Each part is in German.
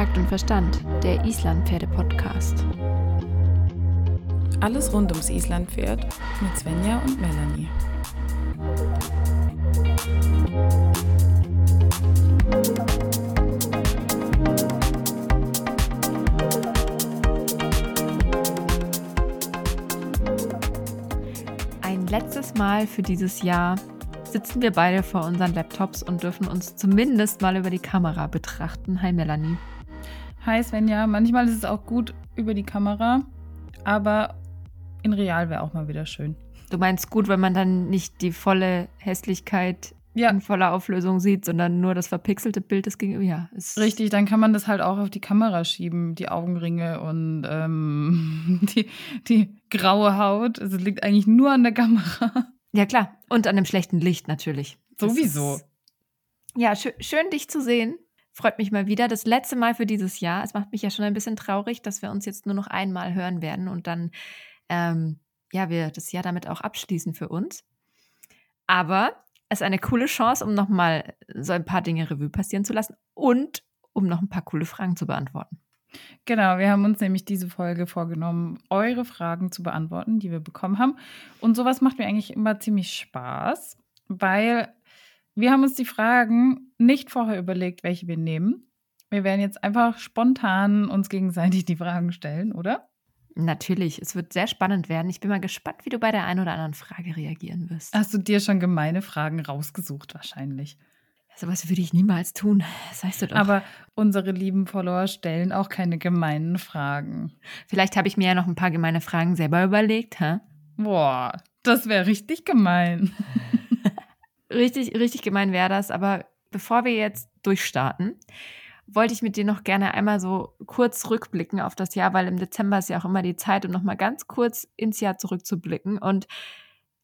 Takt und Verstand, der Islandpferde-Podcast. Alles rund ums Islandpferd mit Svenja und Melanie. Ein letztes Mal für dieses Jahr sitzen wir beide vor unseren Laptops und dürfen uns zumindest mal über die Kamera betrachten. Hi Melanie. Hi Svenja, manchmal ist es auch gut über die Kamera, aber in real wäre auch mal wieder schön. Du meinst gut, wenn man dann nicht die volle Hässlichkeit Ja. in voller Auflösung sieht, sondern nur das verpixelte Bild des Gegenüber. Ja, ist Richtig, dann kann man das halt auch auf die Kamera schieben, die Augenringe und ähm, die, die graue Haut. Also Es liegt eigentlich nur an der Kamera. Ja, klar. Und an dem schlechten Licht natürlich. Sowieso. ist- Ja, schö schön, dich zu sehen. Freut mich mal wieder. Das letzte Mal für dieses Jahr. Es macht mich ja schon ein bisschen traurig, dass wir uns jetzt nur noch einmal hören werden und dann, ähm, ja, wir das Jahr damit auch abschließen für uns. Aber es ist eine coole Chance, um nochmal so ein paar Dinge Revue passieren zu lassen und um noch ein paar coole Fragen zu beantworten. Genau, wir haben uns nämlich diese Folge vorgenommen, eure Fragen zu beantworten, die wir bekommen haben. Und sowas macht mir eigentlich immer ziemlich Spaß, weil wir haben uns die Fragen nicht vorher überlegt, welche wir nehmen. Wir werden jetzt einfach spontan uns gegenseitig die Fragen stellen, oder? Natürlich, es wird sehr spannend werden. Ich bin mal gespannt, wie du bei der einen oder anderen Frage reagieren wirst. Hast du dir schon gemeine Fragen rausgesucht, wahrscheinlich. Sowas würde ich niemals tun. Das weißt du doch. Aber unsere lieben Follower stellen auch keine gemeinen Fragen. Vielleicht habe ich mir ja noch ein paar gemeine Fragen selber überlegt. Hä? Boah, das wäre richtig gemein. Richtig, richtig gemein wäre das. Aber bevor wir jetzt durchstarten, wollte ich mit dir noch gerne einmal so kurz rückblicken auf das Jahr, weil im Dezember ist ja auch immer die Zeit, um nochmal ganz kurz ins Jahr zurückzublicken. Und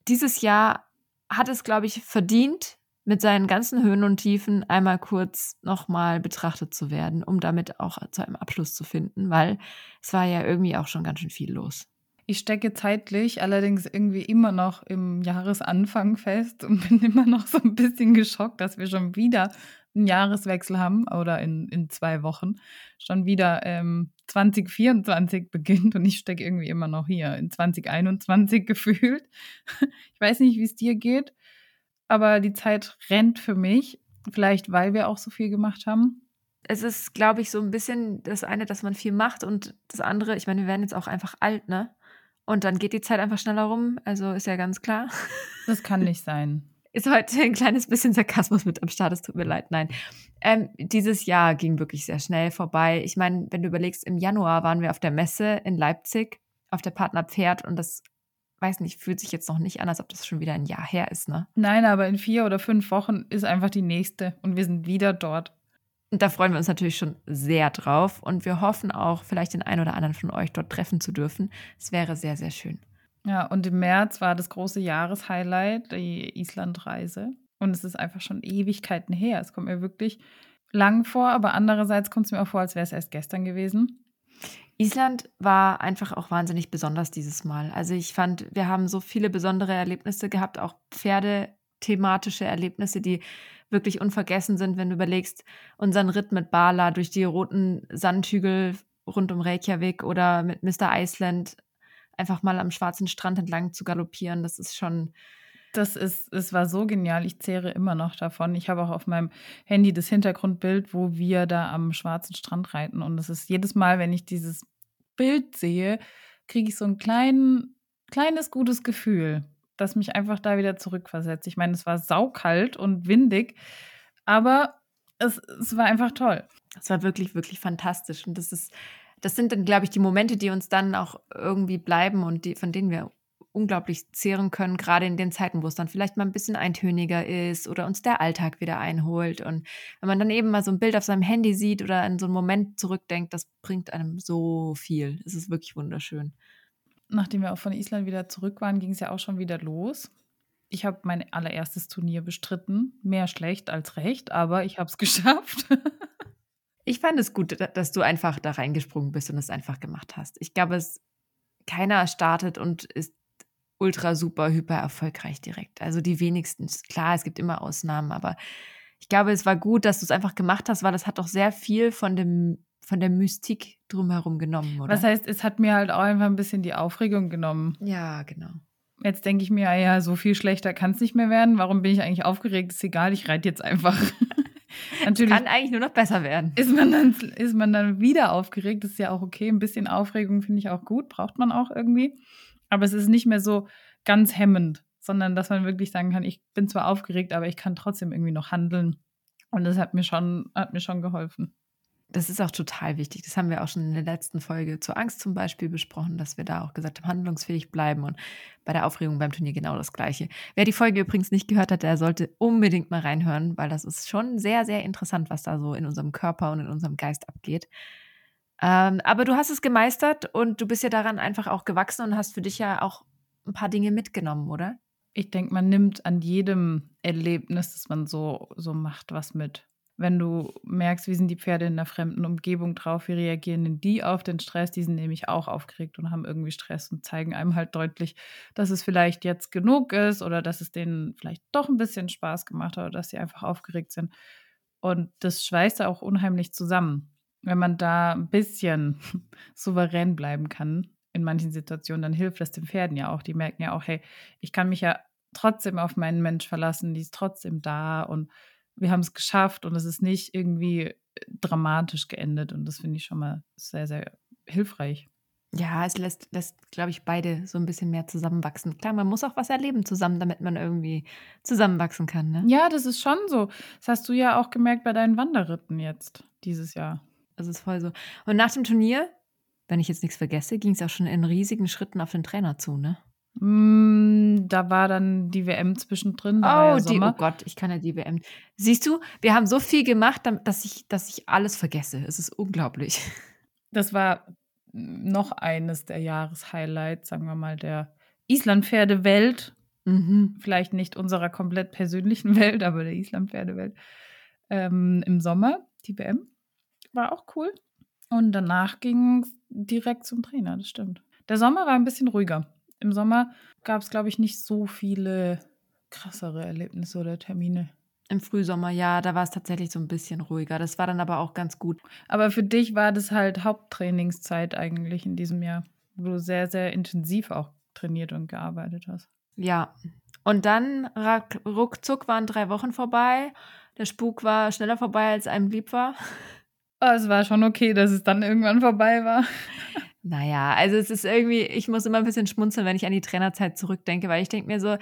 dieses Jahr hat es, glaube ich, verdient, mit seinen ganzen Höhen und Tiefen einmal kurz nochmal betrachtet zu werden, um damit auch zu einem Abschluss zu finden, weil es war ja irgendwie auch schon ganz schön viel los. Ich stecke zeitlich allerdings irgendwie immer noch im Jahresanfang fest und bin immer noch so ein bisschen geschockt, dass wir schon wieder einen Jahreswechsel haben oder in, in zwei Wochen schon wieder ähm, 2024 beginnt und ich stecke irgendwie immer noch hier in 2021 gefühlt. Ich weiß nicht, wie es dir geht, aber die Zeit rennt für mich. Vielleicht, weil wir auch so viel gemacht haben. es ist, glaube ich, so ein bisschen das eine, dass man viel macht und das andere, ich meine, wir werden jetzt auch einfach alt, ne? Und dann geht die Zeit einfach schneller rum, also ist ja ganz klar. Das kann nicht sein. Ist heute ein kleines bisschen Sarkasmus mit am Start, es tut mir leid, nein. Ähm, dieses Jahr ging wirklich sehr schnell vorbei. Ich meine, wenn du überlegst, im Januar waren wir auf der Messe in Leipzig, auf der Partner Pferd und das, weiß nicht, fühlt sich jetzt noch nicht an, als ob das schon wieder ein Jahr her ist, ne? Nein, aber in vier oder fünf Wochen ist einfach die nächste und wir sind wieder dort. Und da freuen wir uns natürlich schon sehr drauf und wir hoffen auch, vielleicht den einen oder anderen von euch dort treffen zu dürfen. Es wäre sehr, sehr schön. Ja, und im März war das große Jahreshighlight, die Islandreise. Und es ist einfach schon Ewigkeiten her. Es kommt mir wirklich lang vor, aber andererseits kommt es mir auch vor, als wäre es erst gestern gewesen. Island war einfach auch wahnsinnig besonders dieses Mal. Also ich fand, wir haben so viele besondere Erlebnisse gehabt, auch pferdethematische Erlebnisse, die wirklich unvergessen sind, wenn du überlegst, unseren Ritt mit Bala durch die roten Sandhügel rund um Reykjavik oder mit Mr. Iceland einfach mal am schwarzen Strand entlang zu galoppieren. Das ist schon, Das ist, es war so genial. Ich zehre immer noch davon. Ich habe auch auf meinem Handy das Hintergrundbild, wo wir da am schwarzen Strand reiten. Und es ist jedes Mal, wenn ich dieses Bild sehe, kriege ich so ein klein, kleines gutes Gefühl, das mich einfach da wieder zurückversetzt. Ich meine, es war saukalt und windig, aber es, es war einfach toll. das war wirklich, wirklich fantastisch. Und das ist, das sind dann, glaube ich, die Momente, die uns dann auch irgendwie bleiben und die, von denen wir unglaublich zehren können, gerade in den Zeiten, wo es dann vielleicht mal ein bisschen eintöniger ist oder uns der Alltag wieder einholt. Und wenn man dann eben mal so ein Bild auf seinem Handy sieht oder an so einen Moment zurückdenkt, das bringt einem so viel. Es ist wirklich wunderschön. Nachdem wir auch von Island wieder zurück waren, ging es ja auch schon wieder los. Ich habe mein allererstes Turnier bestritten. Mehr schlecht als recht, aber ich habe es geschafft. Ich fand es gut, da- dass du einfach da reingesprungen bist und es einfach gemacht hast. Ich glaube, es keiner startet und ist ultra super hyper erfolgreich direkt. Also die wenigsten. Klar, es gibt immer Ausnahmen, aber ich glaube, es war gut, dass du es einfach gemacht hast, weil es hat doch sehr viel von dem von der Mystik drumherum genommen, oder? Was heißt, es hat mir halt auch einfach ein bisschen die Aufregung genommen. Ja, genau. Jetzt denke ich mir, ja, so viel schlechter kann es nicht mehr werden. Warum bin ich eigentlich aufgeregt? Ist egal, ich reite jetzt einfach. Natürlich kann eigentlich nur noch besser werden. Ist man, dann, ist man dann wieder aufgeregt? Das ist ja auch okay. Ein bisschen Aufregung finde ich auch gut, braucht man auch irgendwie. Aber es ist nicht mehr so ganz hemmend, sondern dass man wirklich sagen kann, ich bin zwar aufgeregt, aber ich kann trotzdem irgendwie noch handeln. Und das hat mir schon, hat mir schon geholfen. Das ist auch total wichtig. Das haben wir auch schon in der letzten Folge zur Angst zum Beispiel besprochen, dass wir da auch gesagt haben, handlungsfähig bleiben und bei der Aufregung beim Turnier genau das Gleiche. Wer die Folge übrigens nicht gehört hat, der sollte unbedingt mal reinhören, weil das ist schon sehr, sehr interessant, was da so in unserem Körper und in unserem Geist abgeht. Ähm, aber du hast es gemeistert und du bist ja daran einfach auch gewachsen und hast für dich ja auch ein paar Dinge mitgenommen, oder? Ich denke, man nimmt an jedem Erlebnis, das man so, so macht, was mit wenn du merkst, wie sind die Pferde in einer fremden Umgebung drauf, wie reagieren denn die auf den Stress, die sind nämlich auch aufgeregt und haben irgendwie Stress und zeigen einem halt deutlich, dass es vielleicht jetzt genug ist oder dass es denen vielleicht doch ein bisschen Spaß gemacht hat oder dass sie einfach aufgeregt sind. Und das schweißt auch unheimlich zusammen. Wenn man da ein bisschen souverän bleiben kann in manchen Situationen, dann hilft das den Pferden ja auch. Die merken ja auch, hey, ich kann mich ja trotzdem auf meinen Mensch verlassen, die ist trotzdem da und wir haben es geschafft und es ist nicht irgendwie äh, dramatisch geendet. Und das finde ich schon mal sehr, sehr hilfreich. Ja, es lässt, lässt glaube ich, beide so ein bisschen mehr zusammenwachsen. Klar, man muss auch was erleben zusammen, damit man irgendwie zusammenwachsen kann. Ne? Ja, das ist schon so. Das hast du ja auch gemerkt bei deinen Wanderritten jetzt dieses Jahr. Das ist voll so. Und nach dem Turnier, wenn ich jetzt nichts vergesse, ging es auch schon in riesigen Schritten auf den Trainer zu, ne? Mm, da war dann die WM zwischendrin. Oh, ja die, oh Gott, ich kann ja die WM. Siehst du, wir haben so viel gemacht, dass ich, dass ich alles vergesse. Es ist unglaublich. Das war noch eines der Jahreshighlights, sagen wir mal, der Islandpferdewelt. Mhm. Vielleicht nicht unserer komplett persönlichen Welt, aber der Islandpferdewelt. Ähm, Im Sommer, die WM. War auch cool. Und danach ging es direkt zum Trainer, das stimmt. Der Sommer war ein bisschen ruhiger im Sommer gab es, glaube ich, nicht so viele krassere Erlebnisse oder Termine. Im Frühsommer, ja, da war es tatsächlich so ein bisschen ruhiger. Das war dann aber auch ganz gut. Aber für dich war das halt Haupttrainingszeit eigentlich in diesem Jahr, wo du sehr, sehr intensiv auch trainiert und gearbeitet hast. Ja. Und dann ruckzuck waren drei Wochen vorbei. Der Spuk war schneller vorbei, als einem lieb war. Oh, es war schon okay, dass es dann irgendwann vorbei war. Naja, also es ist irgendwie, ich muss immer ein bisschen schmunzeln, wenn ich an die Trainerzeit zurückdenke, weil ich denke mir so,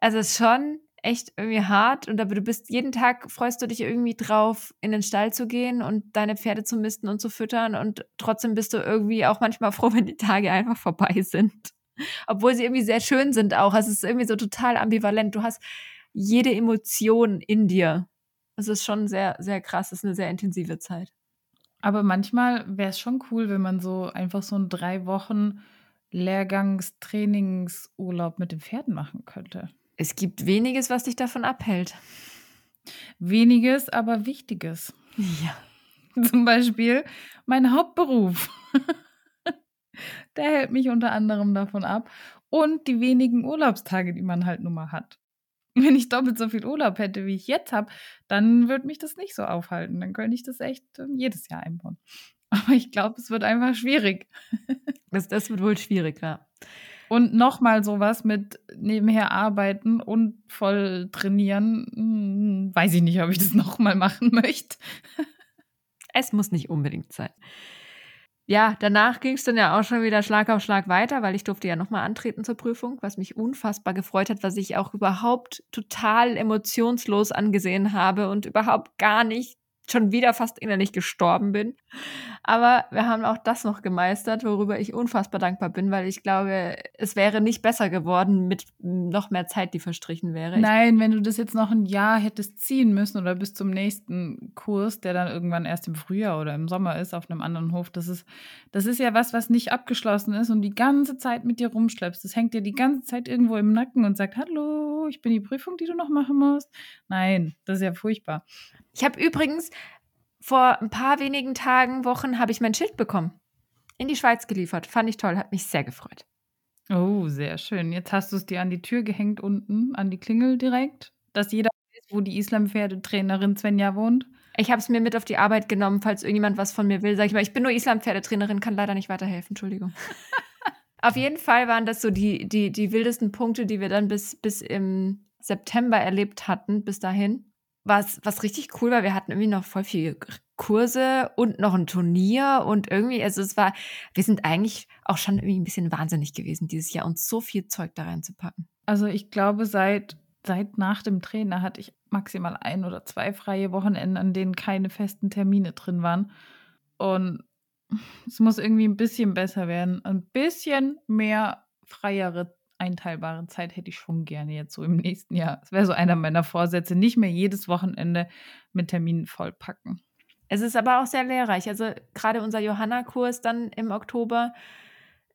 also es ist schon echt irgendwie hart und aber du bist jeden Tag freust du dich irgendwie drauf, in den Stall zu gehen und deine Pferde zu misten und zu füttern und trotzdem bist du irgendwie auch manchmal froh, wenn die Tage einfach vorbei sind. Obwohl sie irgendwie sehr schön sind auch. Also es ist irgendwie so total ambivalent. Du hast jede Emotion in dir. Es ist schon sehr, sehr krass. Es ist eine sehr intensive Zeit. Aber manchmal wäre es schon cool, wenn man so einfach so einen drei Wochen Lehrgangstrainingsurlaub mit den Pferden machen könnte. Es gibt weniges, was dich davon abhält. Weniges, aber Wichtiges. Ja. Zum Beispiel mein Hauptberuf. Der hält mich unter anderem davon ab. Und die wenigen Urlaubstage, die man halt nun mal hat. Wenn ich doppelt so viel Urlaub hätte, wie ich jetzt habe, dann würde mich das nicht so aufhalten. Dann könnte ich das echt ähm, jedes Jahr einbauen. Aber ich glaube, es wird einfach schwierig. Das, das wird wohl schwierig, ja. Und nochmal sowas mit nebenher arbeiten und voll trainieren, hm, weiß ich nicht, ob ich das nochmal machen möchte. Es muss nicht unbedingt sein ja, danach ging es dann ja auch schon wieder Schlag auf Schlag weiter, weil ich durfte ja nochmal antreten zur Prüfung, was mich unfassbar gefreut hat, was ich auch überhaupt total emotionslos angesehen habe und überhaupt gar nicht schon wieder fast innerlich gestorben bin. Aber wir haben auch das noch gemeistert, worüber ich unfassbar dankbar bin, weil ich glaube, es wäre nicht besser geworden mit noch mehr Zeit, die verstrichen wäre. Nein, wenn du das jetzt noch ein Jahr hättest ziehen müssen oder bis zum nächsten Kurs, der dann irgendwann erst im Frühjahr oder im Sommer ist, auf einem anderen Hof, das ist, das ist ja was, was nicht abgeschlossen ist und die ganze Zeit mit dir rumschleppst. Das hängt dir die ganze Zeit irgendwo im Nacken und sagt, hallo, ich bin die Prüfung, die du noch machen musst. Nein, das ist ja furchtbar. Ich habe übrigens vor ein paar wenigen Tagen, Wochen, habe ich mein Schild bekommen. In die Schweiz geliefert. Fand ich toll, hat mich sehr gefreut. Oh, sehr schön. Jetzt hast du es dir an die Tür gehängt unten, an die Klingel direkt, dass jeder weiß, wo die Islampferdetrainerin Svenja wohnt? Ich habe es mir mit auf die Arbeit genommen, falls irgendjemand was von mir will. Sag ich mal, ich bin nur Islampferdetrainerin, kann leider nicht weiterhelfen. Entschuldigung. auf jeden Fall waren das so die, die, die wildesten Punkte, die wir dann bis, bis im September erlebt hatten, bis dahin. Was, was richtig cool war, wir hatten irgendwie noch voll viele Kurse und noch ein Turnier und irgendwie, also es war, wir sind eigentlich auch schon irgendwie ein bisschen wahnsinnig gewesen dieses Jahr, uns so viel Zeug da reinzupacken. Also ich glaube, seit, seit nach dem Trainer hatte ich maximal ein oder zwei freie Wochenenden, an denen keine festen Termine drin waren. Und es muss irgendwie ein bisschen besser werden. Ein bisschen mehr freiere, einteilbare Zeit hätte ich schon gerne jetzt so im nächsten Jahr. Das wäre so einer meiner Vorsätze. Nicht mehr jedes Wochenende mit Terminen vollpacken. Es ist aber auch sehr lehrreich. Also gerade unser Johanna-Kurs dann im Oktober,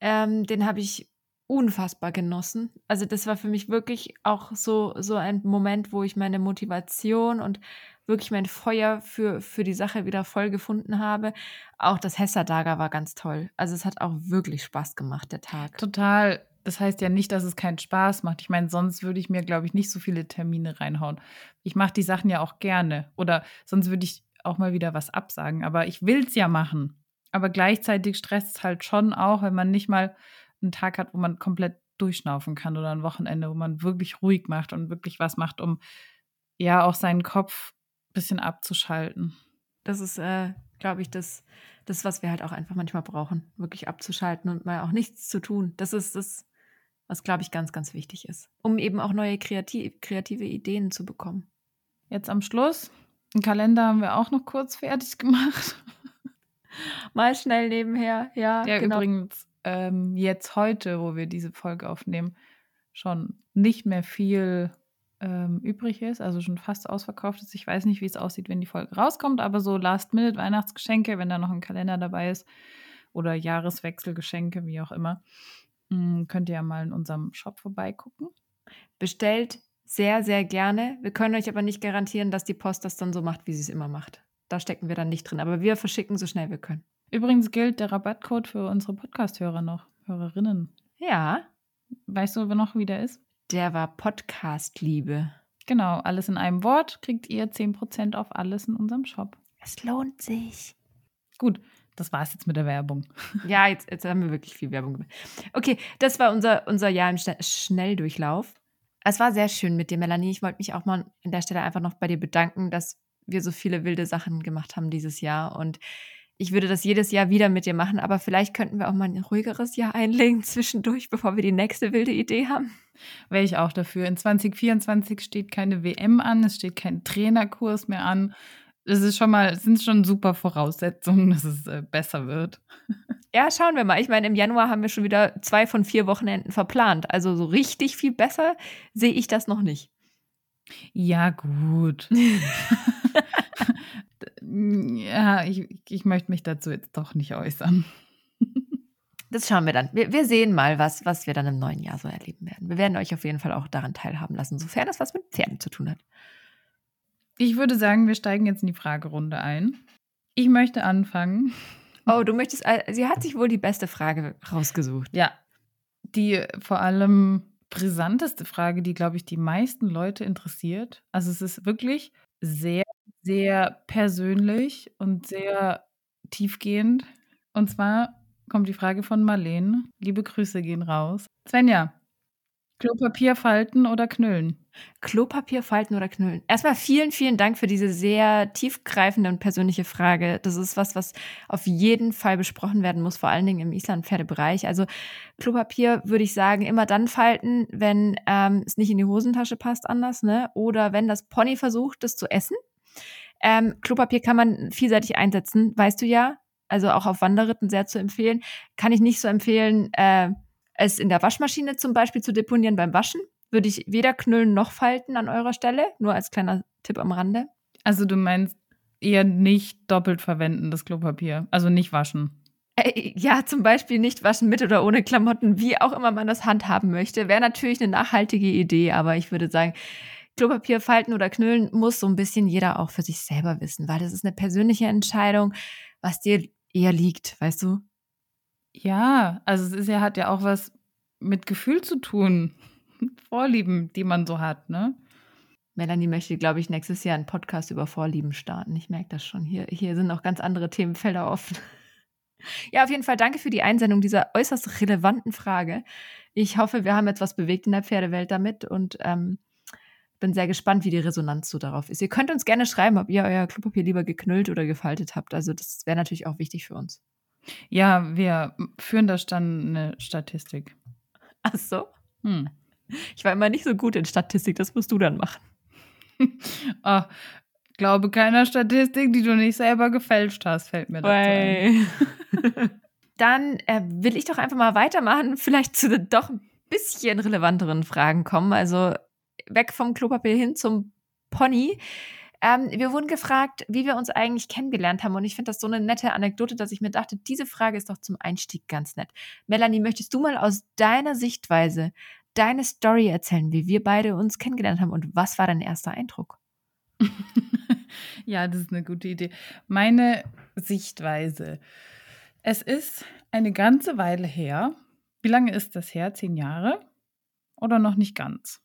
ähm, den habe ich unfassbar genossen. Also das war für mich wirklich auch so, so ein Moment, wo ich meine Motivation und wirklich mein Feuer für, für die Sache wieder voll gefunden habe. Auch das Hesser-Dager war ganz toll. Also es hat auch wirklich Spaß gemacht, der Tag. Total. Das heißt ja nicht, dass es keinen Spaß macht. Ich meine, sonst würde ich mir, glaube ich, nicht so viele Termine reinhauen. Ich mache die Sachen ja auch gerne. Oder sonst würde ich auch mal wieder was absagen. Aber ich will es ja machen. Aber gleichzeitig stresst es halt schon auch, wenn man nicht mal einen Tag hat, wo man komplett durchschnaufen kann oder ein Wochenende, wo man wirklich ruhig macht und wirklich was macht, um ja auch seinen Kopf ein bisschen abzuschalten. Das ist, äh, glaube ich, das, das, was wir halt auch einfach manchmal brauchen, wirklich abzuschalten und mal auch nichts zu tun. Das ist das, was, glaube ich, ganz, ganz wichtig ist, um eben auch neue kreativ, kreative Ideen zu bekommen. Jetzt am Schluss den Kalender haben wir auch noch kurz fertig gemacht. Mal schnell nebenher, ja. Ja, genau. übrigens, ähm, jetzt heute, wo wir diese Folge aufnehmen, schon nicht mehr viel ähm, übrig ist, also schon fast ausverkauft ist. Ich weiß nicht, wie es aussieht, wenn die Folge rauskommt, aber so Last-Minute-Weihnachtsgeschenke, wenn da noch ein Kalender dabei ist oder Jahreswechselgeschenke, wie auch immer, mh, mm, könnt ihr ja mal in unserem Shop vorbeigucken. Bestellt sehr, sehr gerne. Wir können euch aber nicht garantieren, dass die Post das dann so macht, wie sie es immer macht. Da stecken wir dann nicht drin. Aber wir verschicken so schnell wir können. Übrigens gilt der Rabattcode für unsere Podcast-Hörer noch, Hörerinnen. Ja. Weißt du, wer noch wieder ist? Der war Podcast-Liebe. Genau, alles in einem Wort kriegt ihr 10% auf alles in unserem Shop. Es lohnt sich. Gut, das war es jetzt mit der Werbung. Ja, jetzt, jetzt haben wir wirklich viel Werbung gemacht. Okay, das war unser, unser Jahr im Schnelldurchlauf. Es war sehr schön mit dir, Melanie. Ich wollte mich auch mal an der Stelle einfach noch bei dir bedanken, dass wir so viele wilde Sachen gemacht haben dieses Jahr. Und ich würde das jedes Jahr wieder mit dir machen, aber vielleicht könnten wir auch mal ein ruhigeres Jahr einlegen zwischendurch, bevor wir die nächste wilde Idee haben. Wäre ich auch dafür. In 2024 steht keine WM an, es steht kein Trainerkurs mehr an. Es ist schon mal, sind schon super Voraussetzungen, dass es äh, besser wird. Ja, schauen wir mal. Ich meine, im Januar haben wir schon wieder zwei von vier Wochenenden verplant. Also so richtig viel besser sehe ich das noch nicht. Ja, gut. ja, ich, ich möchte mich dazu jetzt doch nicht äußern. Das schauen wir dann. Wir, wir sehen mal, was, was wir dann im neuen Jahr so erleben werden. Wir werden euch auf jeden Fall auch daran teilhaben lassen, sofern das was mit Pferden zu tun hat. Ich würde sagen, wir steigen jetzt in die Fragerunde ein. Ich möchte anfangen. Oh, du möchtest. Sie hat sich wohl die beste Frage rausgesucht. Ja. Die vor allem brisanteste Frage, die, glaube ich, die meisten Leute interessiert. Also, es ist wirklich sehr, sehr persönlich und sehr tiefgehend. Und zwar kommt die Frage von Marlene. Liebe Grüße gehen raus. Svenja, Klopapier falten oder knüllen? Klopapier falten oder knüllen? Erstmal vielen, vielen Dank für diese sehr tiefgreifende und persönliche Frage. Das ist was, was auf jeden Fall besprochen werden muss, vor allen Dingen im Islandpferdebereich. Also Klopapier würde ich sagen, immer dann falten, wenn ähm, es nicht in die Hosentasche passt anders, ne? Oder wenn das Pony versucht, es zu essen. Ähm, Klopapier kann man vielseitig einsetzen, weißt du ja. Also auch auf Wanderritten sehr zu empfehlen. Kann ich nicht so empfehlen, äh, es in der Waschmaschine zum Beispiel zu deponieren beim Waschen. Würde ich weder knüllen noch falten an eurer Stelle. Nur als kleiner Tipp am Rande. Also du meinst eher nicht doppelt verwenden, das Klopapier. Also nicht waschen. Äh, ja, zum Beispiel nicht waschen mit oder ohne Klamotten, wie auch immer man das handhaben möchte. Wäre natürlich eine nachhaltige Idee, aber ich würde sagen, Klopapier falten oder knüllen muss so ein bisschen jeder auch für sich selber wissen, weil das ist eine persönliche Entscheidung, was dir eher liegt, weißt du? Ja, also es ist ja, hat ja auch was mit Gefühl zu tun. Vorlieben, die man so hat, ne? Melanie möchte, glaube ich, nächstes Jahr einen Podcast über Vorlieben starten. Ich merke das schon. Hier, hier sind noch ganz andere Themenfelder offen. Ja, auf jeden Fall danke für die Einsendung dieser äußerst relevanten Frage. Ich hoffe, wir haben etwas bewegt in der Pferdewelt damit und ähm, bin sehr gespannt, wie die Resonanz so darauf ist. Ihr könnt uns gerne schreiben, ob ihr euer Klopapier lieber geknüllt oder gefaltet habt. Also das wäre natürlich auch wichtig für uns. Ja, wir führen da dann eine Statistik. Ach so? Hm. Ich war immer nicht so gut in Statistik, das musst du dann machen. oh, glaube keiner Statistik, die du nicht selber gefälscht hast, fällt mir dazu ein. Dann äh, will ich doch einfach mal weitermachen, vielleicht zu den doch ein bisschen relevanteren Fragen kommen. Also weg vom Klopapier hin zum Pony. Ähm, wir wurden gefragt, wie wir uns eigentlich kennengelernt haben. Und ich finde das so eine nette Anekdote, dass ich mir dachte, diese Frage ist doch zum Einstieg ganz nett. Melanie, möchtest du mal aus deiner Sichtweise deine Story erzählen, wie wir beide uns kennengelernt haben und was war dein erster Eindruck? ja, das ist eine gute Idee. Meine Sichtweise. Es ist eine ganze Weile her. Wie lange ist das her? Zehn Jahre? Oder noch nicht ganz?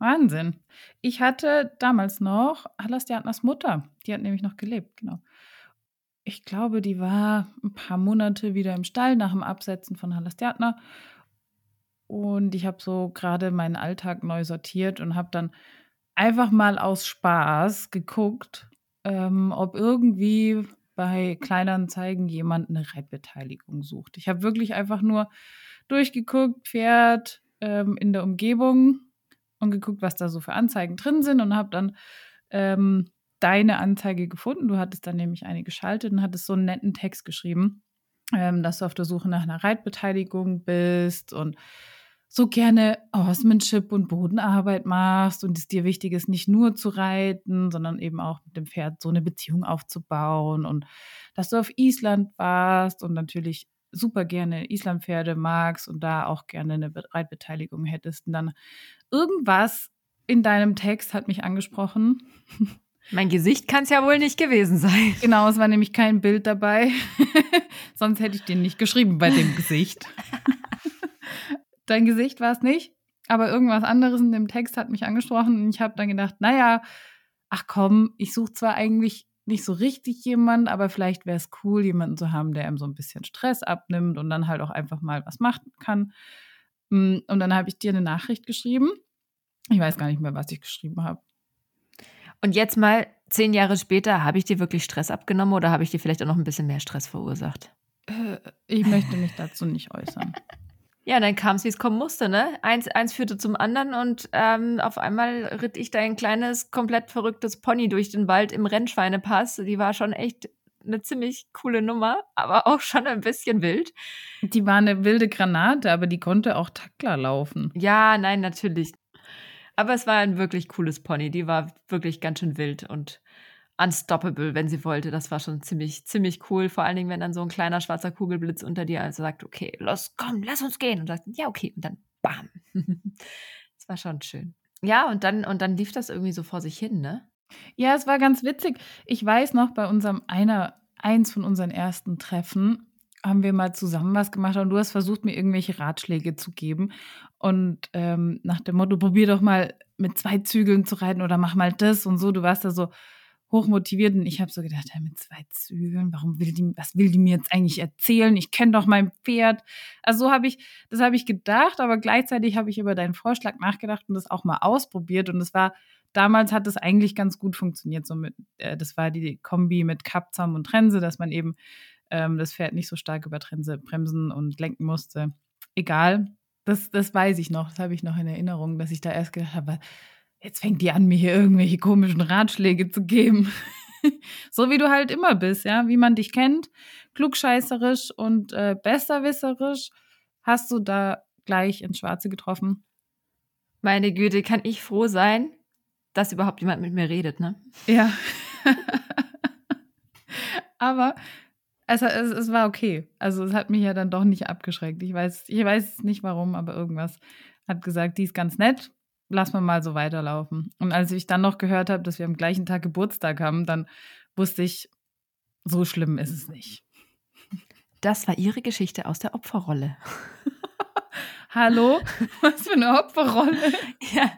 Wahnsinn. Ich hatte damals noch Halastiatnas Mutter. Die hat nämlich noch gelebt, genau. Ich glaube, die war ein paar Monate wieder im Stall nach dem Absetzen von Halastiatna. Und ich habe so gerade meinen Alltag neu sortiert und habe dann einfach mal aus Spaß geguckt, ähm, ob irgendwie bei Kleinanzeigen jemand eine Reitbeteiligung sucht. Ich habe wirklich einfach nur durchgeguckt, Pferd ähm, in der Umgebung und geguckt, was da so für Anzeigen drin sind und habe dann ähm, deine Anzeige gefunden. Du hattest dann nämlich eine geschaltet und hattest so einen netten Text geschrieben, ähm, dass du auf der Suche nach einer Reitbeteiligung bist und so gerne Horsemanship und Bodenarbeit machst und es dir wichtig ist, nicht nur zu reiten, sondern eben auch mit dem Pferd so eine Beziehung aufzubauen und dass du auf Island warst und natürlich super gerne Islandpferde magst und da auch gerne eine Reitbeteiligung hättest. Und dann irgendwas in deinem Text hat mich angesprochen. Mein Gesicht kann es ja wohl nicht gewesen sein. Genau, es war nämlich kein Bild dabei. Sonst hätte ich den nicht geschrieben bei dem Gesicht. Dein Gesicht war es nicht, aber irgendwas anderes in dem Text hat mich angesprochen und ich habe dann gedacht, naja, ach komm, ich suche zwar eigentlich nicht so richtig jemand, aber vielleicht wäre es cool, jemanden zu haben, der einem so ein bisschen Stress abnimmt und dann halt auch einfach mal was machen kann. Mm, und dann habe ich dir eine Nachricht geschrieben. Ich weiß gar nicht mehr, was ich geschrieben habe. Und jetzt mal zehn Jahre später, habe ich dir wirklich Stress abgenommen oder habe ich dir vielleicht auch noch ein bisschen mehr Stress verursacht? Äh, ich möchte mich dazu nicht äußern. Ja, dann kam es, wie es kommen musste, ne? Eins, eins führte zum anderen und ähm, auf einmal ritt ich dein kleines, komplett verrücktes Pony durch den Wald im Rennschweinepass. Die war schon echt eine ziemlich coole Nummer, aber auch schon ein bisschen wild. Die war eine wilde Granate, aber die konnte auch Tackler laufen. Ja, nein, natürlich. Aber es war ein wirklich cooles Pony. Die war wirklich ganz schön wild und unstoppable, wenn sie wollte. Das war schon ziemlich, ziemlich cool. Vor allen Dingen, wenn dann so ein kleiner schwarzer Kugelblitz unter dir also sagt, okay, los, komm, lass uns gehen. Und sagt, ja, okay. Und dann bam. das war schon schön. Ja, und dann, und dann lief das irgendwie so vor sich hin, ne? Ja, es war ganz witzig. Ich weiß noch, bei unserem einer, eins von unseren ersten Treffen haben wir mal zusammen was gemacht und du hast versucht, mir irgendwelche Ratschläge zu geben. Und ähm, nach dem Motto, probier doch mal mit zwei Zügeln zu reiten oder mach mal das und so. Du warst da so, hochmotiviert und ich habe so gedacht, ja, mit zwei Zügeln, warum will die, was will die mir jetzt eigentlich erzählen? Ich kenne doch mein Pferd. Also so habe ich, das habe ich gedacht, aber gleichzeitig habe ich über deinen Vorschlag nachgedacht und das auch mal ausprobiert und es war, damals hat es eigentlich ganz gut funktioniert, so mit, äh, das war die Kombi mit Kappzaum und Trense, dass man eben ähm, das Pferd nicht so stark über Trense bremsen und lenken musste. Egal, das, das weiß ich noch, das habe ich noch in Erinnerung, dass ich da erst gedacht habe, jetzt fängt die an, mir hier irgendwelche komischen Ratschläge zu geben. so wie du halt immer bist, ja, wie man dich kennt, klugscheißerisch und äh, besserwisserisch, hast du da gleich ins Schwarze getroffen. Meine Güte, kann ich froh sein, dass überhaupt jemand mit mir redet, ne? Ja. Aber es, es, es, war okay. Also es hat mich ja dann doch nicht abgeschreckt. Ich weiß, ich weiß nicht warum, aber irgendwas hat gesagt, die ist ganz nett lass mal mal so weiterlaufen. Und als ich dann noch gehört habe, dass wir am gleichen Tag Geburtstag haben, dann wusste ich, so schlimm ist es nicht. Das war Ihre Geschichte aus der Opferrolle. Hallo? Was für eine Opferrolle? ja.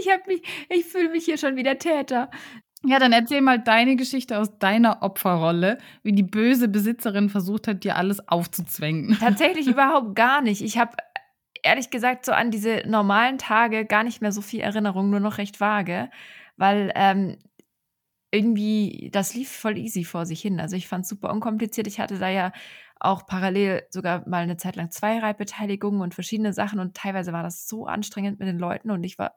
Ich habe mich, ich fühle mich hier schon wieder Täter. Ja, dann erzähl mal deine Geschichte aus deiner Opferrolle, wie die böse Besitzerin versucht hat, dir alles aufzuzwängen. Tatsächlich überhaupt gar nicht. Ich habe ehrlich gesagt so an diese normalen Tage gar nicht mehr so viel Erinnerung, nur noch recht vage, weil ähm, irgendwie das lief voll easy vor sich hin. Also ich fand es super unkompliziert. Ich hatte da ja auch parallel sogar mal eine Zeit lang zwei Reitbeteiligungen und verschiedene Sachen und teilweise war das so anstrengend mit den Leuten und ich war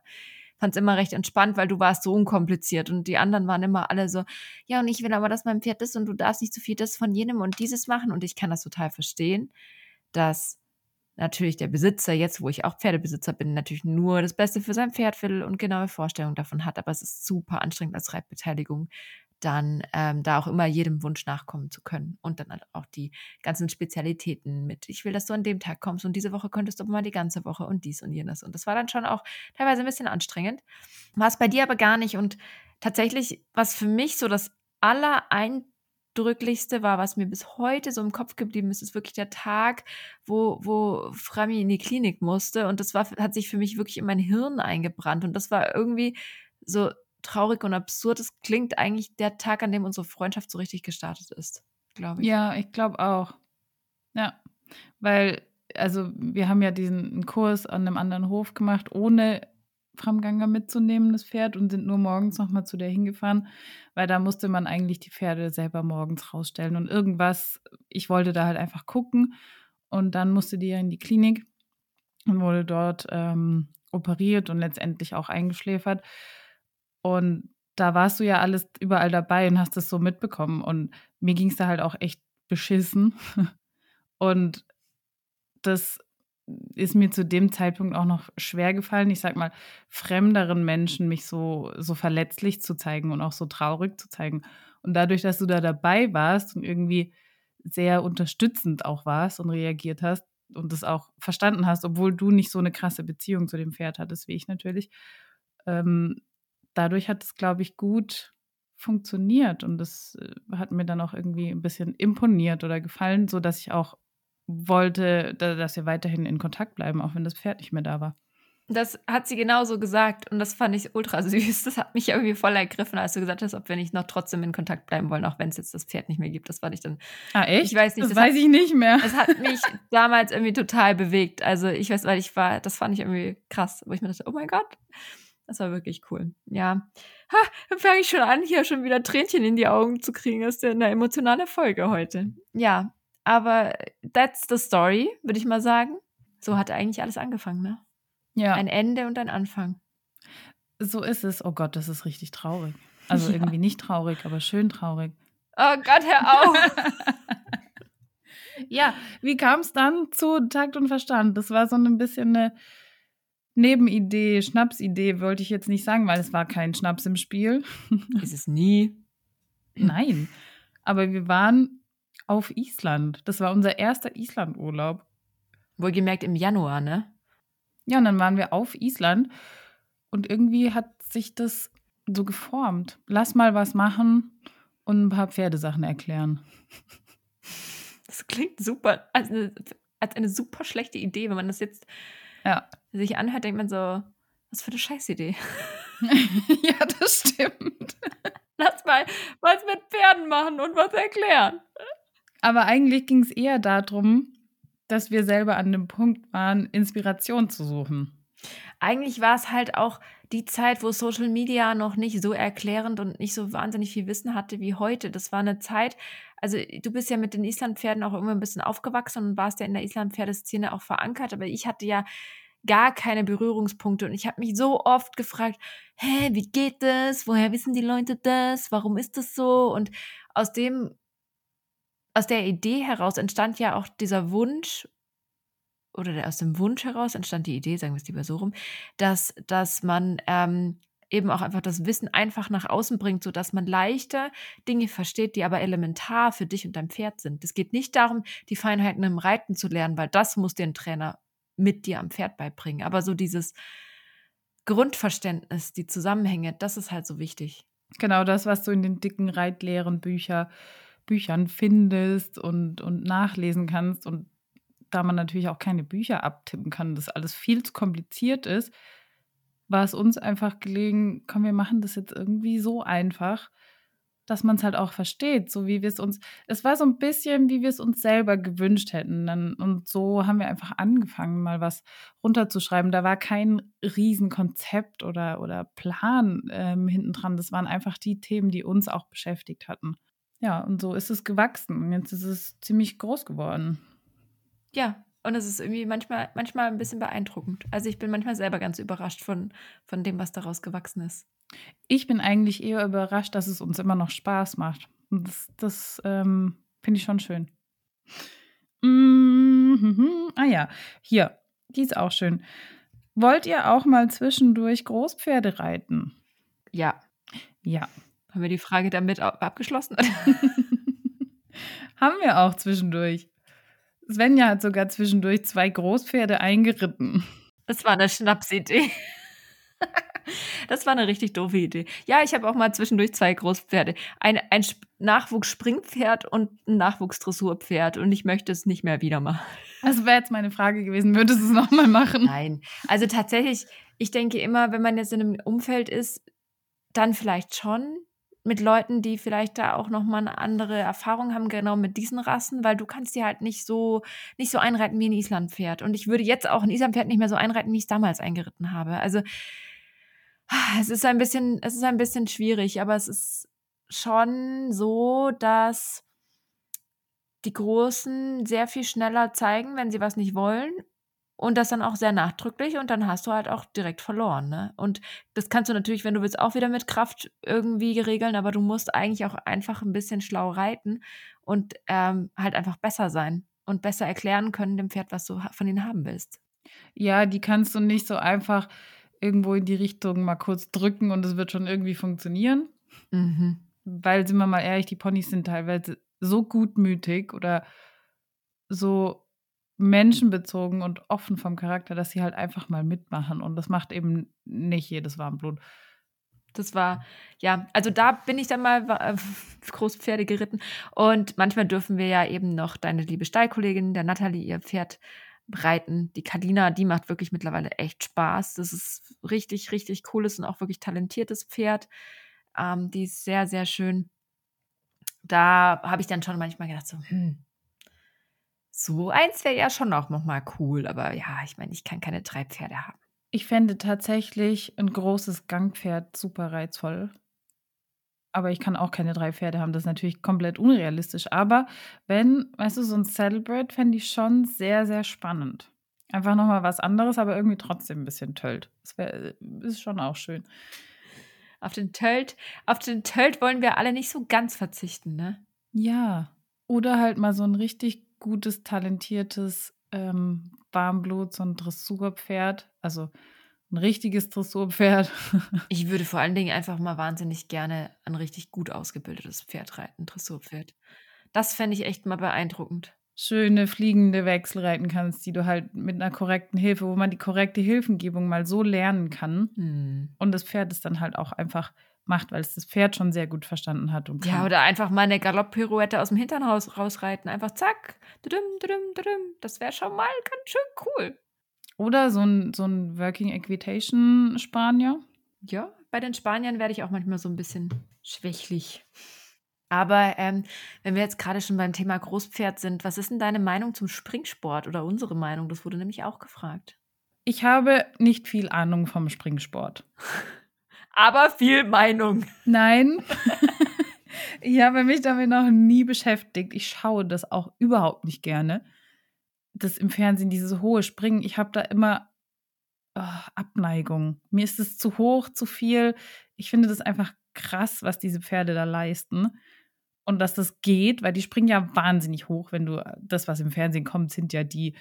fand es immer recht entspannt, weil du warst so unkompliziert und die anderen waren immer alle so, ja und ich will aber, dass mein Pferd ist und du darfst nicht so viel das von jenem und dieses machen und ich kann das total verstehen, dass natürlich der Besitzer, jetzt wo ich auch Pferdebesitzer bin, natürlich nur das Beste für sein Pferd will und genaue Vorstellungen davon hat, aber es ist super anstrengend als Reitbeteiligung, dann ähm, da auch immer jedem Wunsch nachkommen zu können und dann halt auch die ganzen Spezialitäten mit, ich will, dass du an dem Tag kommst und diese Woche könntest du aber mal die ganze Woche und dies und jenes und das war dann schon auch teilweise ein bisschen anstrengend. War es bei dir aber gar nicht und tatsächlich, was für mich so das allereindrücklichste war, was mir bis heute so im Kopf geblieben ist, ist wirklich der Tag, wo, wo Frami in die Klinik musste und das war, hat sich für mich wirklich in mein Hirn eingebrannt und das war irgendwie so traurig und absurd. Es klingt eigentlich der Tag, an dem unsere Freundschaft so richtig gestartet ist, glaube ich. Ja, ich glaube auch. Ja, weil, also wir haben ja diesen Kurs an einem anderen Hof gemacht, ohne Framganger mitzunehmen, das Pferd, und sind nur morgens nochmal zu der hingefahren, weil da musste man eigentlich die Pferde selber morgens rausstellen. Und irgendwas, ich wollte da halt einfach gucken. Und dann musste die ja in die Klinik und wurde dort ähm, operiert und letztendlich auch eingeschläfert. Und da warst du ja alles überall dabei und hast das so mitbekommen. Und mir ging es da halt auch echt beschissen. Und das ist mir zu dem Zeitpunkt auch noch schwer gefallen, ich sag mal, fremderen Menschen mich so, so verletzlich zu zeigen und auch so traurig zu zeigen. Und dadurch, dass du da dabei warst und irgendwie sehr unterstützend auch warst und reagiert hast und das auch verstanden hast, obwohl du nicht so eine krasse Beziehung zu dem Pferd hattest wie ich natürlich, ähm, dadurch hat es, glaube ich, gut funktioniert und das äh, hat mir dann auch irgendwie ein bisschen imponiert oder gefallen, so dass ich auch wollte, dass wir weiterhin in Kontakt bleiben, auch wenn das Pferd nicht mehr da war. Das hat sie genauso gesagt und das fand ich ultra süß. Das hat mich irgendwie voll ergriffen, als du gesagt hast, ob wir nicht noch trotzdem in Kontakt bleiben wollen, auch wenn es jetzt das Pferd nicht mehr gibt. Das fand ich dann. Ah, echt? Ich weiß nicht. Das, das weiß hat, ich nicht mehr. Es hat mich damals irgendwie total bewegt. Also ich weiß, weil ich war, das fand ich irgendwie krass, wo ich mir dachte, oh mein Gott, das war wirklich cool. Ja. Ha, dann fange ich schon an, hier schon wieder Tränchen in die Augen zu kriegen. Das ist ja eine emotionale Folge heute. Ja, aber that's the story, würde ich mal sagen. So hat eigentlich alles angefangen, ne? Ja. Ein Ende und ein Anfang. So ist es. Oh Gott, das ist richtig traurig. Also ja. irgendwie nicht traurig, aber schön traurig. Oh Gott, hör auf! ja, wie kam es dann zu Takt und Verstand? Das war so ein bisschen eine Nebenidee, Schnapsidee wollte ich jetzt nicht sagen, weil es war kein Schnaps im Spiel. Ist es nie? Nein. Aber wir waren auf Island. Das war unser erster Islandurlaub. Wohlgemerkt im Januar, ne? Ja, und dann waren wir auf Island und irgendwie hat sich das so geformt. Lass mal was machen und ein paar Pferdesachen erklären. Das klingt super, als eine, als eine super schlechte Idee, wenn man das jetzt ja. sich anhört, denkt man so, was für eine Scheißidee. ja, das stimmt. Lass mal was mit Pferden machen und was erklären. Aber eigentlich ging es eher darum, dass wir selber an dem Punkt waren, Inspiration zu suchen. Eigentlich war es halt auch die Zeit, wo Social Media noch nicht so erklärend und nicht so wahnsinnig viel Wissen hatte wie heute. Das war eine Zeit, also du bist ja mit den Islandpferden auch immer ein bisschen aufgewachsen und warst ja in der Islandpferdeszene auch verankert, aber ich hatte ja gar keine Berührungspunkte und ich habe mich so oft gefragt, hä, wie geht das? Woher wissen die Leute das? Warum ist das so? Und aus dem aus der Idee heraus entstand ja auch dieser Wunsch oder aus dem Wunsch heraus entstand die Idee, sagen wir es lieber so rum, dass, dass man ähm, eben auch einfach das Wissen einfach nach außen bringt, sodass man leichter Dinge versteht, die aber elementar für dich und dein Pferd sind. Es geht nicht darum, die Feinheiten im Reiten zu lernen, weil das muss dir ein Trainer mit dir am Pferd beibringen. Aber so dieses Grundverständnis, die Zusammenhänge, das ist halt so wichtig. Genau das, was du in den dicken Reitlehren Bücher, Büchern findest und, und nachlesen kannst. Und da man natürlich auch keine Bücher abtippen kann, das alles viel zu kompliziert ist, war es uns einfach gelegen, komm, wir machen das jetzt irgendwie so einfach, dass man es halt auch versteht, so wie wir es uns, es war so ein bisschen, wie wir es uns selber gewünscht hätten. Und so haben wir einfach angefangen, mal was runterzuschreiben. Da war kein Riesenkonzept oder, oder Plan ähm, hinten dran. Das waren einfach die Themen, die uns auch beschäftigt hatten. Ja, und so ist es gewachsen. Und jetzt ist es ziemlich groß geworden. Ja, und es ist irgendwie manchmal, manchmal ein bisschen beeindruckend. Also ich bin manchmal selber ganz überrascht von, von dem, was daraus gewachsen ist. Ich bin eigentlich eher überrascht, dass es uns immer noch Spaß macht. Und das, das ähm, finde ich schon schön. Mhm. Ah ja, hier, die ist auch schön. Wollt ihr auch mal zwischendurch Großpferde reiten? Ja. Ja. Haben wir die Frage damit abgeschlossen? Haben wir auch zwischendurch. Svenja hat sogar zwischendurch zwei Großpferde eingeritten. Das war eine Schnapsidee. Das war eine richtig doofe Idee. Ja, ich habe auch mal zwischendurch zwei Großpferde. Ein, ein Nachwuchsspringpferd und ein Nachwuchsdressurpferd. Und ich möchte es nicht mehr wieder machen. Das wäre jetzt meine Frage gewesen. Würdest du es nochmal machen? Nein. Also tatsächlich, ich denke immer, wenn man jetzt in einem Umfeld ist, dann vielleicht schon mit Leuten, die vielleicht da auch nochmal eine andere Erfahrung haben, genau mit diesen Rassen, weil du kannst dir halt nicht so, nicht so einreiten wie ein Islandpferd. Und ich würde jetzt auch ein Islandpferd nicht mehr so einreiten, wie ich es damals eingeritten habe. Also es ist ein bisschen, es ist ein bisschen schwierig, aber es ist schon so, dass die Großen sehr viel schneller zeigen, wenn sie was nicht wollen. Und das dann auch sehr nachdrücklich und dann hast du halt auch direkt verloren. Ne? Und das kannst du natürlich, wenn du willst, auch wieder mit Kraft irgendwie regeln, aber du musst eigentlich auch einfach ein bisschen schlau reiten und ähm, halt einfach besser sein und besser erklären können dem Pferd, was du von ihnen haben willst. Ja, die kannst du nicht so einfach irgendwo in die Richtung mal kurz drücken und es wird schon irgendwie funktionieren. Mhm. Weil, sind wir mal ehrlich, die Ponys sind teilweise so gutmütig oder so menschenbezogen und offen vom Charakter, dass sie halt einfach mal mitmachen. Und das macht eben nicht jedes Warmblut. Das war, ja, also da bin ich dann mal äh, Großpferde geritten. Und manchmal dürfen wir ja eben noch deine liebe Stallkollegin, der Natalie, ihr Pferd reiten. Die Kadina, die macht wirklich mittlerweile echt Spaß. Das ist richtig, richtig cooles und auch wirklich talentiertes Pferd. Ähm, die ist sehr, sehr schön. Da habe ich dann schon manchmal gedacht, so, hm, so eins wäre ja schon auch nochmal cool. Aber ja, ich meine, ich kann keine drei Pferde haben. Ich fände tatsächlich ein großes Gangpferd super reizvoll aber ich kann auch keine drei Pferde haben. Das ist natürlich komplett unrealistisch. Aber wenn, weißt du, so ein Saddlebred fände ich schon sehr, sehr spannend. Einfach nochmal was anderes, aber irgendwie trotzdem ein bisschen tölt. Das wär, ist schon auch schön. Auf den Tölt, auf den Tölt wollen wir alle nicht so ganz verzichten, ne? Ja. Oder halt mal so ein richtig gutes, talentiertes ähm, Warmblut, so ein Dressurpferd. Also ein richtiges Dressurpferd. ich würde vor allen Dingen einfach mal wahnsinnig gerne ein richtig gut ausgebildetes Pferd reiten, Dressurpferd. Das fände ich echt mal beeindruckend. Schöne fliegende Wechsel reiten kannst, die du halt mit einer korrekten Hilfe, wo man die korrekte Hilfengebung mal so lernen kann. Hm. Und das Pferd es dann halt auch einfach macht, weil es das Pferd schon sehr gut verstanden hat. Und kann. Ja, oder einfach mal eine Galopp-Pirouette aus dem Hintern raus, rausreiten. Einfach zack, das wäre schon mal ganz schön cool. Oder so ein, so ein Working Equitation Spanier. Ja, bei den Spaniern werde ich auch manchmal so ein bisschen schwächlich. Aber ähm, wenn wir jetzt gerade schon beim Thema Großpferd sind, was ist denn deine Meinung zum Springsport oder unsere Meinung? Das wurde nämlich auch gefragt. Ich habe nicht viel Ahnung vom Springsport. Aber viel Meinung. Nein. ich habe mich damit noch nie beschäftigt. Ich schaue das auch überhaupt nicht gerne das im Fernsehen, dieses hohe Springen, ich habe da immer oh, Abneigung. Mir ist es zu hoch, zu viel. Ich finde das einfach krass, was diese Pferde da leisten. Und dass das geht, weil die springen ja wahnsinnig hoch, wenn du das, was im Fernsehen kommt, sind ja die,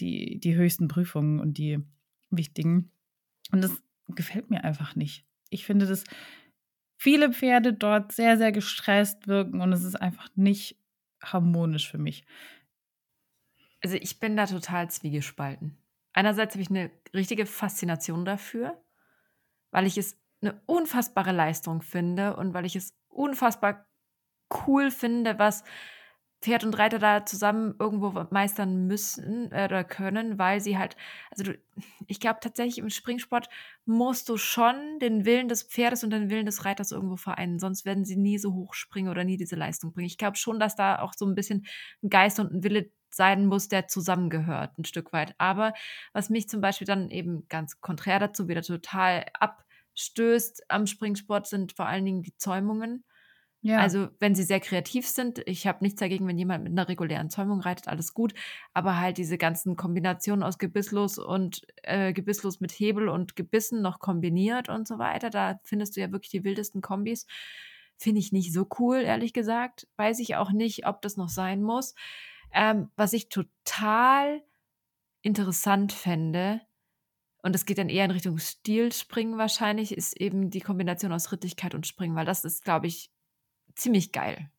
die, die höchsten Prüfungen und die wichtigen. Und das gefällt mir einfach nicht. Ich finde, dass viele Pferde dort sehr, sehr gestresst wirken und es ist einfach nicht harmonisch für mich. Also ich bin da total zwiegespalten. Einerseits habe ich eine richtige Faszination dafür, weil ich es eine unfassbare Leistung finde und weil ich es unfassbar cool finde, was Pferd und Reiter da zusammen irgendwo meistern müssen äh, oder können, weil sie halt, also du, ich glaube tatsächlich im Springsport musst du schon den Willen des Pferdes und den Willen des Reiters irgendwo vereinen, sonst werden sie nie so hoch springen oder nie diese Leistung bringen. Ich glaube schon, dass da auch so ein bisschen ein Geist und ein Wille sein muss, der zusammengehört, ein Stück weit. Aber was mich zum Beispiel dann eben ganz konträr dazu wieder total abstößt am Springsport, sind vor allen Dingen die Zäumungen. Ja. Also, wenn sie sehr kreativ sind, ich habe nichts dagegen, wenn jemand mit einer regulären Zäumung reitet, alles gut. Aber halt diese ganzen Kombinationen aus Gebisslos und äh, Gebisslos mit Hebel und Gebissen noch kombiniert und so weiter, da findest du ja wirklich die wildesten Kombis. Finde ich nicht so cool, ehrlich gesagt. Weiß ich auch nicht, ob das noch sein muss. Ähm, was ich total interessant fände, und es geht dann eher in Richtung Stilspringen wahrscheinlich, ist eben die Kombination aus Rittigkeit und Springen, weil das ist, glaube ich, ziemlich geil.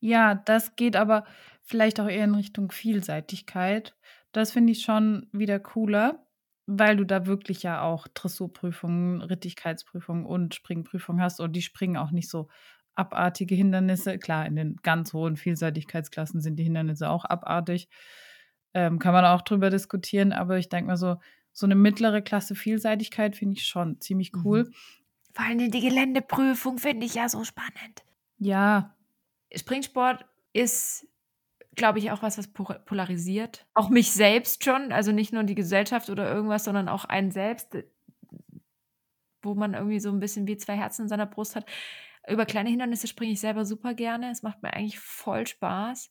Ja, das geht aber vielleicht auch eher in Richtung Vielseitigkeit. Das finde ich schon wieder cooler, weil du da wirklich ja auch Dressurprüfungen, Rittigkeitsprüfungen und Springprüfungen hast und die springen auch nicht so abartige Hindernisse. Klar, in den ganz hohen Vielseitigkeitsklassen sind die Hindernisse auch abartig. Ähm, kann man auch drüber diskutieren, aber ich denke mal so, so eine mittlere Klasse Vielseitigkeit finde ich schon ziemlich cool. Mhm. Vor allem die Geländeprüfung finde ich ja so spannend. Ja. Springsport ist, glaube ich, auch was, was polarisiert. Auch mich selbst schon, also nicht nur die Gesellschaft oder irgendwas, sondern auch einen selbst, wo man irgendwie so ein bisschen wie zwei Herzen in seiner Brust hat. Über kleine Hindernisse springe ich selber super gerne. Es macht mir eigentlich voll Spaß.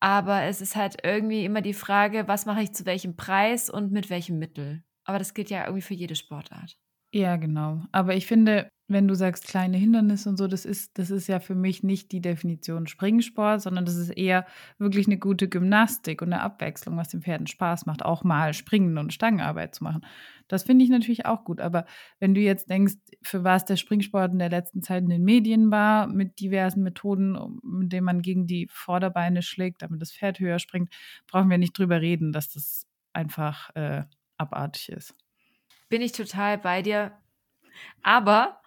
Aber es ist halt irgendwie immer die Frage, was mache ich zu welchem Preis und mit welchem Mittel. Aber das gilt ja irgendwie für jede Sportart. Ja, genau. Aber ich finde, wenn du sagst kleine Hindernisse und so, das ist, das ist ja für mich nicht die Definition Springsport, sondern das ist eher wirklich eine gute Gymnastik und eine Abwechslung, was den Pferden Spaß macht, auch mal Springen und Stangenarbeit zu machen. Das finde ich natürlich auch gut. Aber wenn du jetzt denkst, für was der Springsport in der letzten Zeit in den Medien war, mit diversen Methoden, mit denen man gegen die Vorderbeine schlägt, damit das Pferd höher springt, brauchen wir nicht drüber reden, dass das einfach äh, abartig ist. Bin ich total bei dir. Aber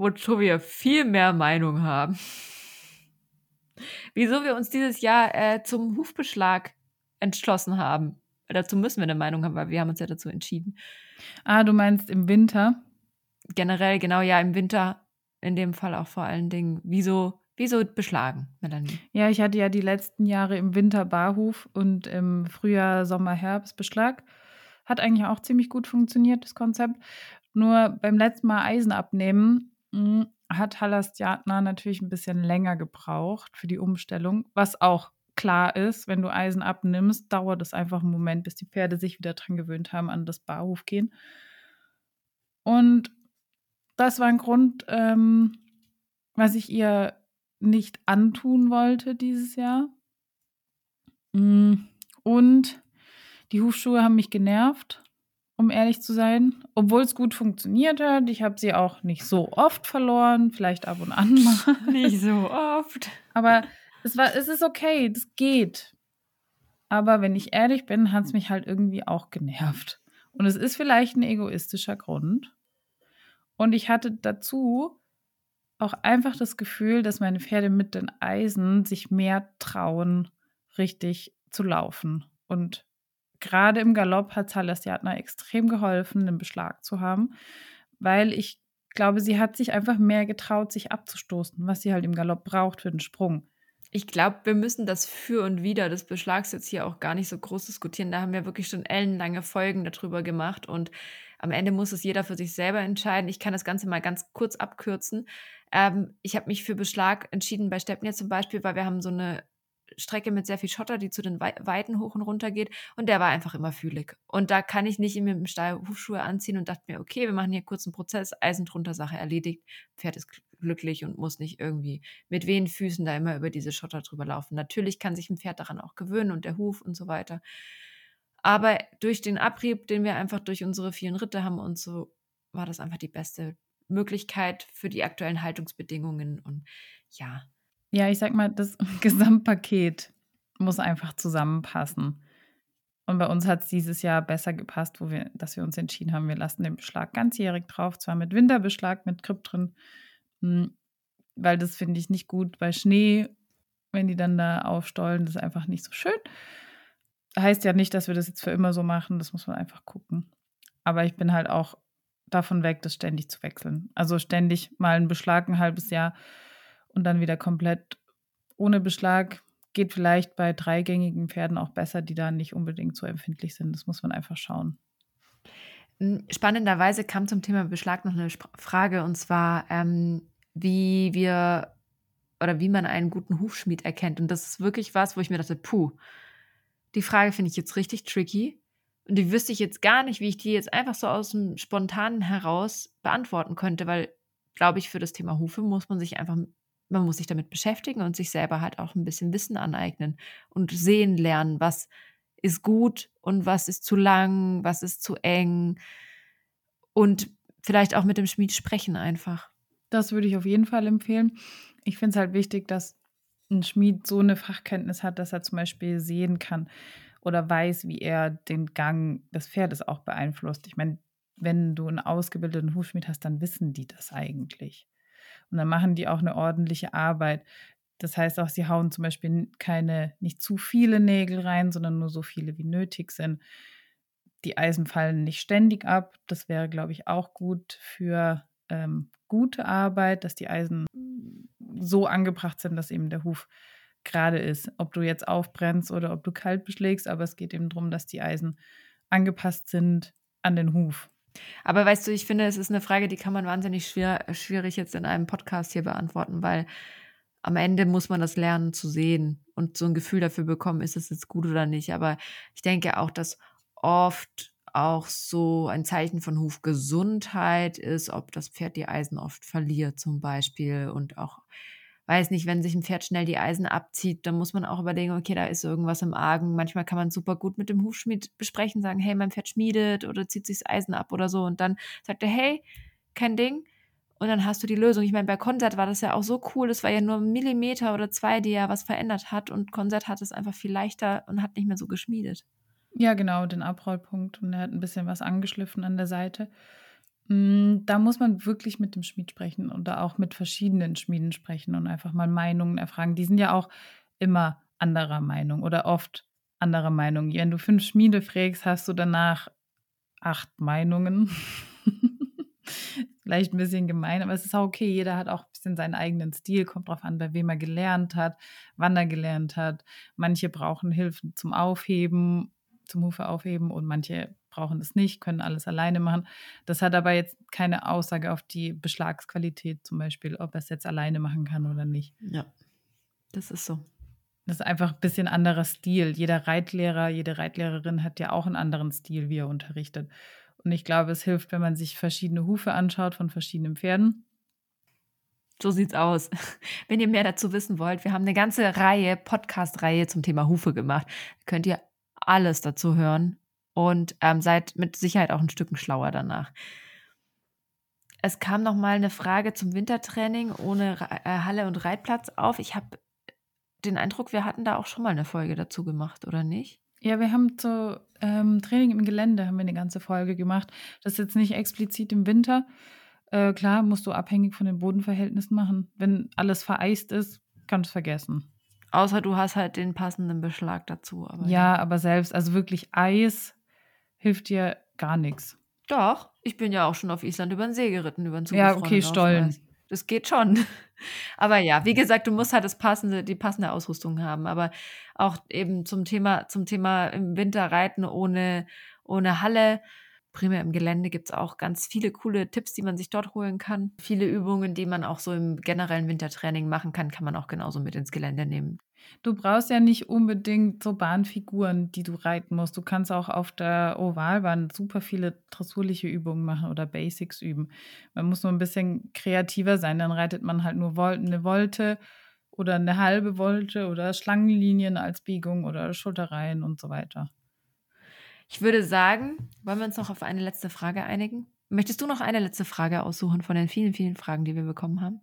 wozu wir viel mehr Meinung haben. Wieso wir uns dieses Jahr äh, zum Hufbeschlag entschlossen haben. Dazu müssen wir eine Meinung haben, weil wir haben uns ja dazu entschieden. Ah, du meinst im Winter? Generell, genau, ja, im Winter. In dem Fall auch vor allen Dingen. Wieso, wieso beschlagen, Melanie? Ja, ich hatte ja die letzten Jahre im Winter Barhuf und im Frühjahr, Sommer, Herbst Beschlag. Hat eigentlich auch ziemlich gut funktioniert, das Konzept. Nur beim letzten Mal Eisen abnehmen hm, hat Halastjatna natürlich ein bisschen länger gebraucht für die Umstellung, was auch klar ist, wenn du Eisen abnimmst, dauert es einfach einen Moment, bis die Pferde sich wieder dran gewöhnt haben an das Barhofgehen. Und das war ein Grund, ähm, was ich ihr nicht antun wollte dieses Jahr. Hm, und die Hufschuhe haben mich genervt um ehrlich zu sein. Obwohl es gut funktioniert hat. Ich habe sie auch nicht so oft verloren, vielleicht ab und an mal. Nicht so oft. Aber es, war, es ist okay, das geht. Aber wenn ich ehrlich bin, hat es mich halt irgendwie auch genervt. Und es ist vielleicht ein egoistischer Grund. Und ich hatte dazu auch einfach das Gefühl, dass meine Pferde mit den Eisen sich mehr trauen, richtig zu laufen und gerade im Galopp hat Salasiatna extrem geholfen, den Beschlag zu haben, weil ich glaube, sie hat sich einfach mehr getraut, sich abzustoßen, was sie halt im Galopp braucht für den Sprung. Ich glaube, wir müssen das für und wieder des Beschlags jetzt hier auch gar nicht so groß diskutieren. Da haben wir wirklich schon ellenlange Folgen darüber gemacht und am Ende muss es jeder für sich selber entscheiden. Ich kann das Ganze mal ganz kurz abkürzen. Ähm, ich habe mich für Beschlag entschieden bei Stepnir zum Beispiel, weil wir haben so eine Strecke mit sehr viel Schotter, die zu den Weiten hoch und runter geht. Und der war einfach immer fühlig. Und da kann ich nicht mit dem Stall Hufschuhe anziehen und dachte mir, okay, wir machen hier kurz einen Prozess, Eisen drunter, Sache erledigt. Pferd ist glücklich und muss nicht irgendwie mit wehen Füßen da immer über diese Schotter drüber laufen. Natürlich kann sich ein Pferd daran auch gewöhnen und der Huf und so weiter. Aber durch den Abrieb, den wir einfach durch unsere vielen Ritte haben und so, war das einfach die beste Möglichkeit für die aktuellen Haltungsbedingungen. Und ja, ja, ich sag mal, das Gesamtpaket muss einfach zusammenpassen. Und bei uns hat es dieses Jahr besser gepasst, wo wir, dass wir uns entschieden haben, wir lassen den Beschlag ganzjährig drauf, zwar mit Winterbeschlag, mit Grip drin, hm, weil das finde ich nicht gut bei Schnee wenn die dann da aufstollen. Das ist einfach nicht so schön. Heißt ja nicht, dass wir das jetzt für immer so machen. Das muss man einfach gucken. Aber ich bin halt auch davon weg, das ständig zu wechseln. Also ständig mal einen Beschlag ein halbes Jahr und dann wieder komplett ohne Beschlag. Geht vielleicht bei dreigängigen Pferden auch besser, die da nicht unbedingt so empfindlich sind. Das muss man einfach schauen. Spannenderweise kam zum Thema Beschlag noch eine Frage und zwar, ähm, wie wir oder wie man einen guten Hufschmied erkennt. Und das ist wirklich was, wo ich mir dachte, puh, die Frage finde ich jetzt richtig tricky. Und die wüsste ich jetzt gar nicht, wie ich die jetzt einfach so aus dem Spontanen heraus beantworten könnte, weil, glaube ich, für das Thema Hufe muss man sich einfach, man muss sich damit beschäftigen und sich selber halt auch ein bisschen Wissen aneignen und sehen lernen, was ist gut und was ist zu lang, was ist zu eng. Und vielleicht auch mit dem Schmied sprechen einfach. Das würde ich auf jeden Fall empfehlen. Ich finde es halt wichtig, dass ein Schmied so eine Fachkenntnis hat, dass er zum Beispiel sehen kann oder weiß, wie er den Gang des Pferdes auch beeinflusst. Ich meine, wenn du einen ausgebildeten Hufschmied hast, dann wissen die das eigentlich. Und dann machen die auch eine ordentliche Arbeit. Das heißt auch, sie hauen zum Beispiel keine, nicht zu viele Nägel rein, sondern nur so viele, wie nötig sind. Die Eisen fallen nicht ständig ab. Das wäre, glaube ich, auch gut für ähm, gute Arbeit, dass die Eisen so angebracht sind, dass eben der Huf gerade ist. Ob du jetzt aufbrennst oder ob du kalt beschlägst, aber es geht eben darum, dass die Eisen angepasst sind an den Huf. Aber weißt du, ich finde, es ist eine Frage, die kann man wahnsinnig schwer, schwierig jetzt in einem Podcast hier beantworten, weil am Ende muss man das lernen zu sehen und so ein Gefühl dafür bekommen, ist es jetzt gut oder nicht. Aber ich denke auch, dass oft auch so ein Zeichen von Hufgesundheit ist, ob das Pferd die Eisen oft verliert zum Beispiel und auch weiß nicht, wenn sich ein Pferd schnell die Eisen abzieht, dann muss man auch überlegen, okay, da ist irgendwas im Argen. Manchmal kann man super gut mit dem Hufschmied besprechen, sagen, hey, mein Pferd schmiedet oder zieht sich das Eisen ab oder so. Und dann sagt er, hey, kein Ding. Und dann hast du die Lösung. Ich meine, bei Konzert war das ja auch so cool. Das war ja nur ein Millimeter oder zwei, die ja was verändert hat. Und Konzert hat es einfach viel leichter und hat nicht mehr so geschmiedet. Ja, genau, den Abrollpunkt. Und er hat ein bisschen was angeschliffen an der Seite. Mm, da muss man wirklich mit dem Schmied sprechen oder auch mit verschiedenen Schmieden sprechen und einfach mal Meinungen erfragen. Die sind ja auch immer anderer Meinung oder oft anderer Meinung. Wenn du fünf Schmiede fragst, hast du danach acht Meinungen. Vielleicht ein bisschen gemein, aber es ist auch okay. Jeder hat auch ein bisschen seinen eigenen Stil, kommt drauf an, bei wem er gelernt hat, wann er gelernt hat. Manche brauchen Hilfen zum Aufheben zum Hufe aufheben und manche brauchen das nicht, können alles alleine machen. Das hat aber jetzt keine Aussage auf die Beschlagsqualität zum Beispiel, ob er es jetzt alleine machen kann oder nicht. Ja, das ist so. Das ist einfach ein bisschen anderer Stil. Jeder Reitlehrer, jede Reitlehrerin hat ja auch einen anderen Stil, wie er unterrichtet. Und ich glaube, es hilft, wenn man sich verschiedene Hufe anschaut von verschiedenen Pferden. So sieht's aus. Wenn ihr mehr dazu wissen wollt, wir haben eine ganze Reihe, Podcast-Reihe zum Thema Hufe gemacht. Könnt ihr alles dazu hören und ähm, seid mit Sicherheit auch ein Stück schlauer danach. Es kam noch mal eine Frage zum Wintertraining ohne äh, Halle und Reitplatz auf. Ich habe den Eindruck, wir hatten da auch schon mal eine Folge dazu gemacht, oder nicht? Ja, wir haben zu ähm, Training im Gelände haben wir eine ganze Folge gemacht. Das ist jetzt nicht explizit im Winter. Äh, klar, musst du abhängig von den Bodenverhältnissen machen. Wenn alles vereist ist, kannst du es vergessen. Außer du hast halt den passenden Beschlag dazu. Aber ja, ja, aber selbst, also wirklich Eis hilft dir gar nichts. Doch, ich bin ja auch schon auf Island über den See geritten, über den Ja, okay, Stollen. Das geht schon. Aber ja, wie gesagt, du musst halt das passende, die passende Ausrüstung haben. Aber auch eben zum Thema, zum Thema im Winter reiten ohne, ohne Halle primär im Gelände gibt es auch ganz viele coole Tipps, die man sich dort holen kann. Viele Übungen, die man auch so im generellen Wintertraining machen kann, kann man auch genauso mit ins Gelände nehmen. Du brauchst ja nicht unbedingt so Bahnfiguren, die du reiten musst. Du kannst auch auf der Ovalbahn super viele dressurliche Übungen machen oder Basics üben. Man muss nur ein bisschen kreativer sein. Dann reitet man halt nur eine Wolte oder eine halbe Wolte oder Schlangenlinien als Biegung oder Schulterreihen und so weiter. Ich würde sagen, wollen wir uns noch auf eine letzte Frage einigen? Möchtest du noch eine letzte Frage aussuchen von den vielen, vielen Fragen, die wir bekommen haben?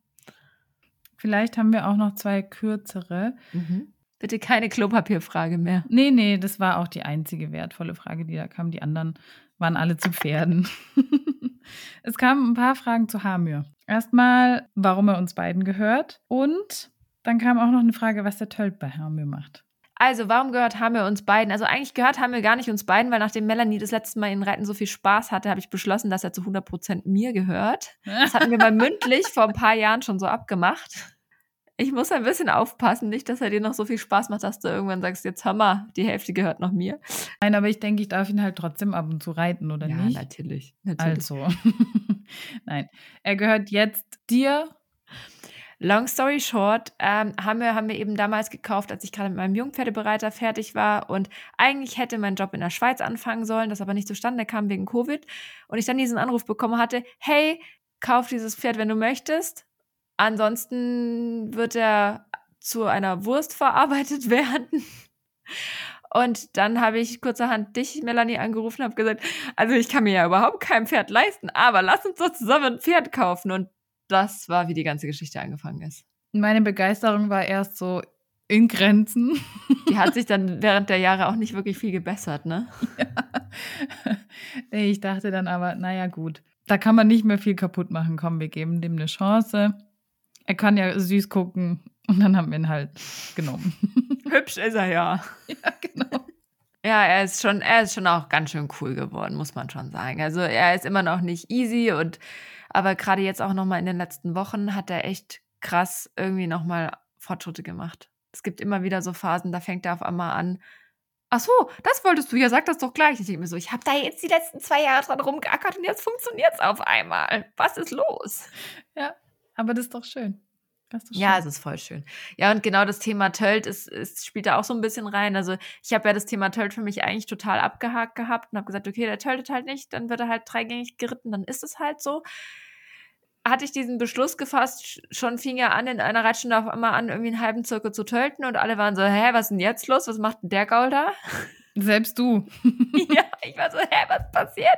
Vielleicht haben wir auch noch zwei kürzere. Mhm. Bitte keine Klopapierfrage mehr. Nee, nee, das war auch die einzige wertvolle Frage, die da kam. Die anderen waren alle zu Pferden. es kamen ein paar Fragen zu Hamir. Erstmal, warum er uns beiden gehört und Dann kam auch noch eine Frage, was der Tölt bei Hamir macht. Also, warum gehört Hamir uns beiden? Also, eigentlich gehört Hamir gar nicht uns beiden, weil nachdem Melanie das letzte Mal in Reiten so viel Spaß hatte, habe ich beschlossen, dass er zu 100% mir gehört. Das hatten wir mal mündlich vor ein paar Jahren schon so abgemacht. Ich muss ein bisschen aufpassen, nicht, dass er dir noch so viel Spaß macht, dass du irgendwann sagst, jetzt Hammer, die Hälfte gehört noch mir. Nein, aber ich denke, ich darf ihn halt trotzdem ab und zu reiten, oder ja, nicht? natürlich. natürlich. Also, nein. Er gehört jetzt dir. Long story short, ähm, haben, wir, haben wir eben damals gekauft, als ich gerade mit meinem Jungpferdebereiter fertig war. Und eigentlich hätte mein Job in der Schweiz anfangen sollen, das aber nicht zustande kam wegen Covid. Und ich dann diesen Anruf bekommen hatte, hey, kauf dieses Pferd, wenn du möchtest. Ansonsten wird er zu einer Wurst verarbeitet werden. Und dann habe ich kurzerhand dich, Melanie, angerufen und habe gesagt, also ich kann mir ja überhaupt kein Pferd leisten, aber lass uns doch zusammen ein Pferd kaufen. Und das war, wie die ganze Geschichte angefangen ist. Meine Begeisterung war erst so in Grenzen. Die hat sich dann während der Jahre auch nicht wirklich viel gebessert, ne? Ja. Ich dachte dann aber, naja, gut. Da kann man nicht mehr viel kaputt machen. Komm, wir geben dem eine Chance. Er kann ja süß gucken. Und dann haben wir ihn halt genommen. Hübsch ist er ja. Ja, genau. Ja, er ist schon, er ist schon auch ganz schön cool geworden, muss man schon sagen. Also er ist immer noch nicht easy und aber gerade jetzt auch nochmal in den letzten Wochen hat er echt krass irgendwie nochmal Fortschritte gemacht. Es gibt immer wieder so Phasen, da fängt er auf einmal an. Ach so, das wolltest du ja, sag das doch gleich. Ich denke mir so, ich habe da jetzt die letzten zwei Jahre dran rumgeackert und jetzt funktioniert es auf einmal. Was ist los? Ja, aber das ist doch schön. Ja, es ist voll schön. Ja, und genau das Thema Tölt ist, ist, spielt da auch so ein bisschen rein. Also ich habe ja das Thema Tölt für mich eigentlich total abgehakt gehabt und habe gesagt, okay, der töltet halt nicht, dann wird er halt dreigängig geritten, dann ist es halt so. Hatte ich diesen Beschluss gefasst, schon fing er an, in einer Reitstunde auf einmal an, irgendwie einen halben Zirkel zu tölten und alle waren so, hä, was ist denn jetzt los? Was macht denn der Gaul da? Selbst du. ja, ich war so, hä, was passiert?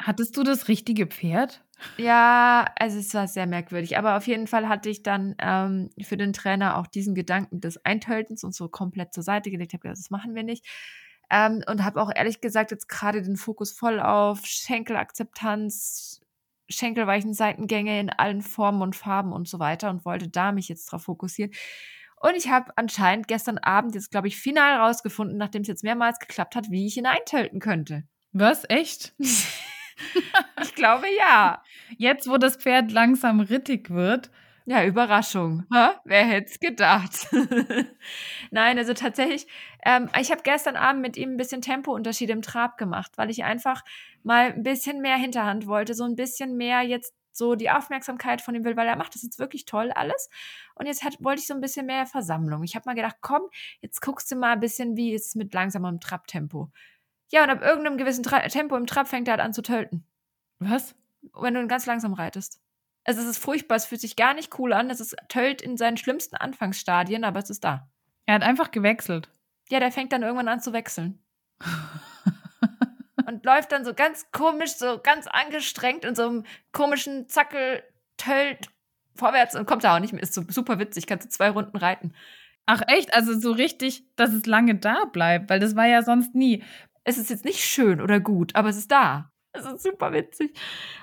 Hattest du das richtige Pferd? Ja, also es war sehr merkwürdig. Aber auf jeden Fall hatte ich dann ähm, für den Trainer auch diesen Gedanken des Eintöltens und so komplett zur Seite gelegt. Ich habe gesagt, das machen wir nicht. Ähm, und habe auch ehrlich gesagt jetzt gerade den Fokus voll auf Schenkelakzeptanz, Schenkelweichen Seitengänge in allen Formen und Farben und so weiter und wollte da mich jetzt drauf fokussieren. Und ich habe anscheinend gestern Abend jetzt, glaube ich, final rausgefunden, nachdem es jetzt mehrmals geklappt hat, wie ich ihn eintölten könnte. Was? Echt? Ich glaube ja. Jetzt, wo das Pferd langsam rittig wird. Ja, Überraschung. Ha? Wer hätte es gedacht? Nein, also tatsächlich, ähm, ich habe gestern Abend mit ihm ein bisschen Tempounterschied im Trab gemacht, weil ich einfach mal ein bisschen mehr Hinterhand wollte, so ein bisschen mehr jetzt so die Aufmerksamkeit von ihm will, weil er macht das jetzt wirklich toll alles. Und jetzt hat, wollte ich so ein bisschen mehr Versammlung. Ich habe mal gedacht, komm, jetzt guckst du mal ein bisschen, wie ist es mit langsamem Trabtempo. Ja, und ab irgendeinem gewissen Tra Tempo im Trab fängt er halt an zu tölten. Was? Wenn du ganz langsam reitest. Also es ist furchtbar, es fühlt sich gar nicht cool an. Es ist tölt in seinen schlimmsten Anfangsstadien, aber es ist da. Er hat einfach gewechselt. Ja, der fängt dann irgendwann an zu wechseln. und läuft dann so ganz komisch, so ganz angestrengt in so einem komischen Zackel, tölt vorwärts und kommt da auch nicht mehr. Ist so super witzig, kannst du zwei Runden reiten. Ach echt? Also so richtig, dass es lange da bleibt, weil das war ja sonst nie. Es ist jetzt nicht schön oder gut, aber es ist da. Es ist super witzig.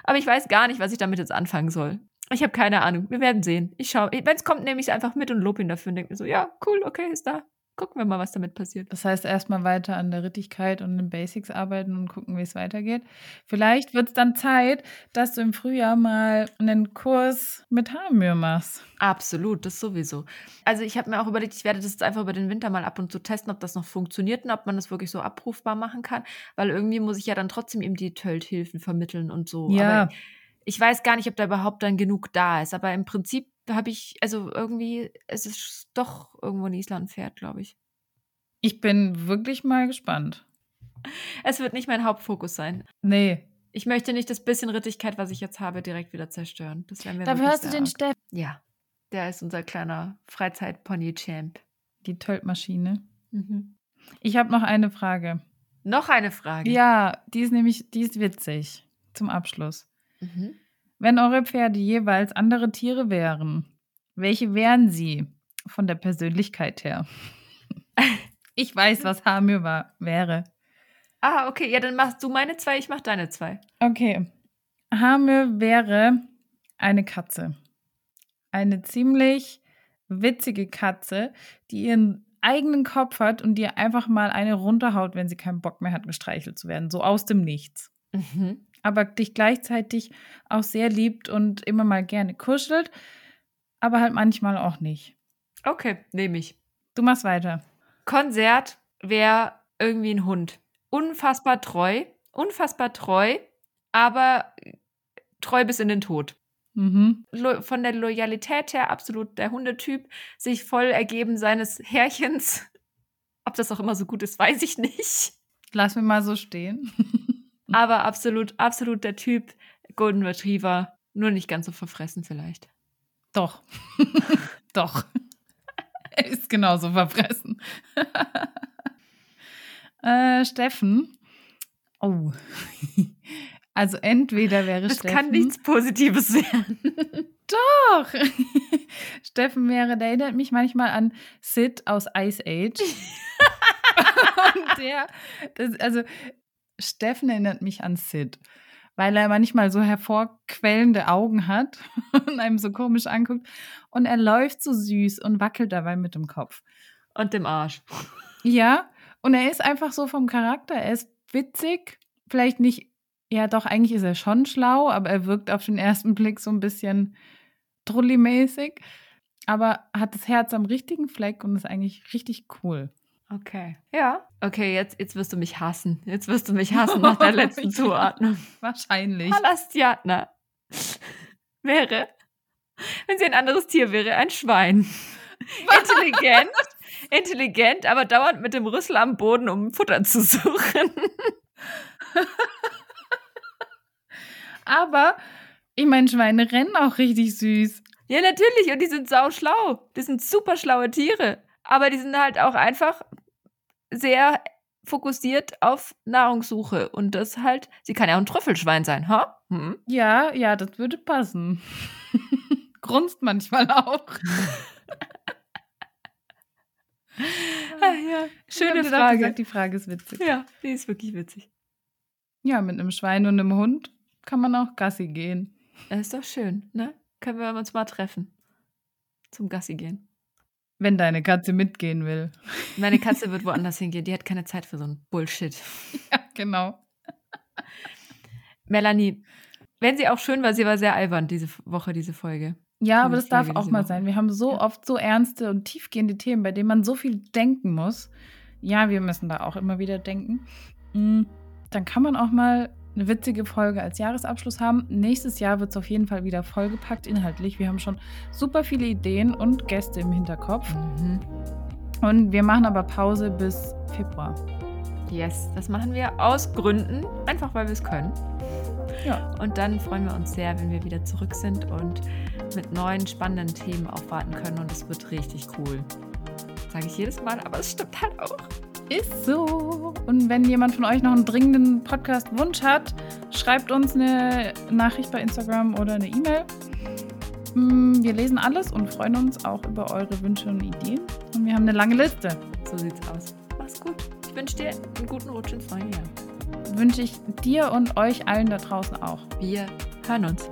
Aber ich weiß gar nicht, was ich damit jetzt anfangen soll. Ich habe keine Ahnung. Wir werden sehen. Ich schaue. Wenn es kommt, nehme ich es einfach mit und lobe ihn dafür und denke mir so, ja, cool, okay, ist da. Gucken wir mal, was damit passiert. Das heißt, erstmal weiter an der Rittigkeit und den Basics arbeiten und gucken, wie es weitergeht. Vielleicht wird es dann Zeit, dass du im Frühjahr mal einen Kurs mit Haarmühe machst. Absolut, das sowieso. Also ich habe mir auch überlegt, ich werde das jetzt einfach über den Winter mal ab und zu testen, ob das noch funktioniert und ob man das wirklich so abrufbar machen kann. Weil irgendwie muss ich ja dann trotzdem eben die Tölthilfen vermitteln und so. Ja. Aber ich weiß gar nicht, ob da überhaupt dann genug da ist. Aber im Prinzip habe ich, also irgendwie, es ist doch irgendwo ein Island-Pferd, glaube ich. Ich bin wirklich mal gespannt. Es wird nicht mein Hauptfokus sein. Nee. Ich möchte nicht das bisschen Rittigkeit, was ich jetzt habe, direkt wieder zerstören. Das wäre mir Dafür wirklich hast du den arg. Steff. Ja, der ist unser kleiner Freizeit-Pony-Champ. Die Töltmaschine. Mhm. Ich habe noch eine Frage. Noch eine Frage. Ja, die ist nämlich, die ist witzig. Zum Abschluss. Mhm. Wenn eure Pferde jeweils andere Tiere wären, welche wären sie von der Persönlichkeit her? Ich weiß, was Hamir war, wäre. Ah, okay. Ja, dann machst du meine zwei, ich mach deine zwei. Okay. Hamir wäre eine Katze. Eine ziemlich witzige Katze, die ihren eigenen Kopf hat und dir einfach mal eine runterhaut, wenn sie keinen Bock mehr hat, gestreichelt zu werden. So aus dem Nichts. Mhm. Aber dich gleichzeitig auch sehr liebt und immer mal gerne kuschelt, aber halt manchmal auch nicht. Okay, nehme ich. Du machst weiter. Konzert wäre irgendwie ein Hund. Unfassbar treu, unfassbar treu, aber treu bis in den Tod. Mhm. Von der Loyalität her absolut der Hundetyp, sich voll ergeben seines Herrchens. Ob das auch immer so gut ist, weiß ich nicht. Lass mir mal so stehen. Aber absolut, absolut der Typ Golden Retriever. Nur nicht ganz so verfressen vielleicht. Doch. Doch. er ist genauso verfressen. äh, Steffen. Oh. Also entweder wäre Das Steffen. kann nichts Positives werden. Doch. Steffen wäre, der erinnert mich manchmal an Sid aus Ice Age. Und der, das, also Steffen erinnert mich an Sid, weil er manchmal so hervorquellende Augen hat und einem so komisch anguckt. Und er läuft so süß und wackelt dabei mit dem Kopf. Und dem Arsch. Ja, und er ist einfach so vom Charakter. Er ist witzig, vielleicht nicht, ja doch, eigentlich ist er schon schlau, aber er wirkt auf den ersten Blick so ein bisschen trulli-mäßig. Aber hat das Herz am richtigen Fleck und ist eigentlich richtig cool. Okay. Ja. Okay, jetzt, jetzt wirst du mich hassen. Jetzt wirst du mich hassen nach der letzten. Zuordnung. Wahrscheinlich. Palastiatna wäre, wenn sie ein anderes Tier wäre, ein Schwein. Intelligent, intelligent, aber dauernd mit dem Rüssel am Boden, um Futter zu suchen. Aber ich meine, Schweine rennen auch richtig süß. Ja, natürlich, und die sind sau schlau. Die sind super schlaue Tiere. Aber die sind halt auch einfach sehr fokussiert auf Nahrungssuche. Und das halt, sie kann ja auch ein Trüffelschwein sein, ha? Hm? Ja, ja, das würde passen. Grunzt manchmal auch. Ah, ja. Schöne Frage. Gesagt, die Frage ist witzig. Ja, die ist wirklich witzig. Ja, mit einem Schwein und einem Hund kann man auch Gassi gehen. Das ist doch schön, ne? Können wir uns mal treffen. Zum Gassi gehen. Wenn deine Katze mitgehen will. Meine Katze wird woanders hingehen. Die hat keine Zeit für so einen Bullshit. Ja, genau. Melanie, wenn sie auch schön war, sie war sehr albern diese Woche, diese Folge. Ja, aber das darf auch mal Woche. sein. Wir haben so Ja. oft so ernste und tiefgehende Themen, bei denen man so viel denken muss. Ja, wir müssen da auch immer wieder denken. Mm, Dann kann man auch mal eine witzige Folge als Jahresabschluss haben. Nächstes Jahr wird es auf jeden Fall wieder vollgepackt inhaltlich. Wir haben schon super viele Ideen und Gäste im Hinterkopf. Mhm. Und wir machen aber Pause bis Februar. Yes, das machen wir aus Gründen, einfach weil wir es können. Ja. Und dann freuen wir uns sehr, wenn wir wieder zurück sind und mit neuen spannenden Themen aufwarten können. Und es wird richtig cool. Sage ich jedes Mal, aber es stimmt halt auch. Ist so. Und wenn jemand von euch noch einen dringenden Podcast-Wunsch hat, schreibt uns eine Nachricht bei Instagram oder eine E-Mail. Mm, Wir lesen alles und freuen uns auch über eure Wünsche und Ideen. Und wir haben eine lange Liste. So sieht's aus. Mach's gut. Ich wünsche dir einen guten Rutsch ins neue Jahr. Wünsche ich dir und euch allen da draußen auch. Wir hören uns.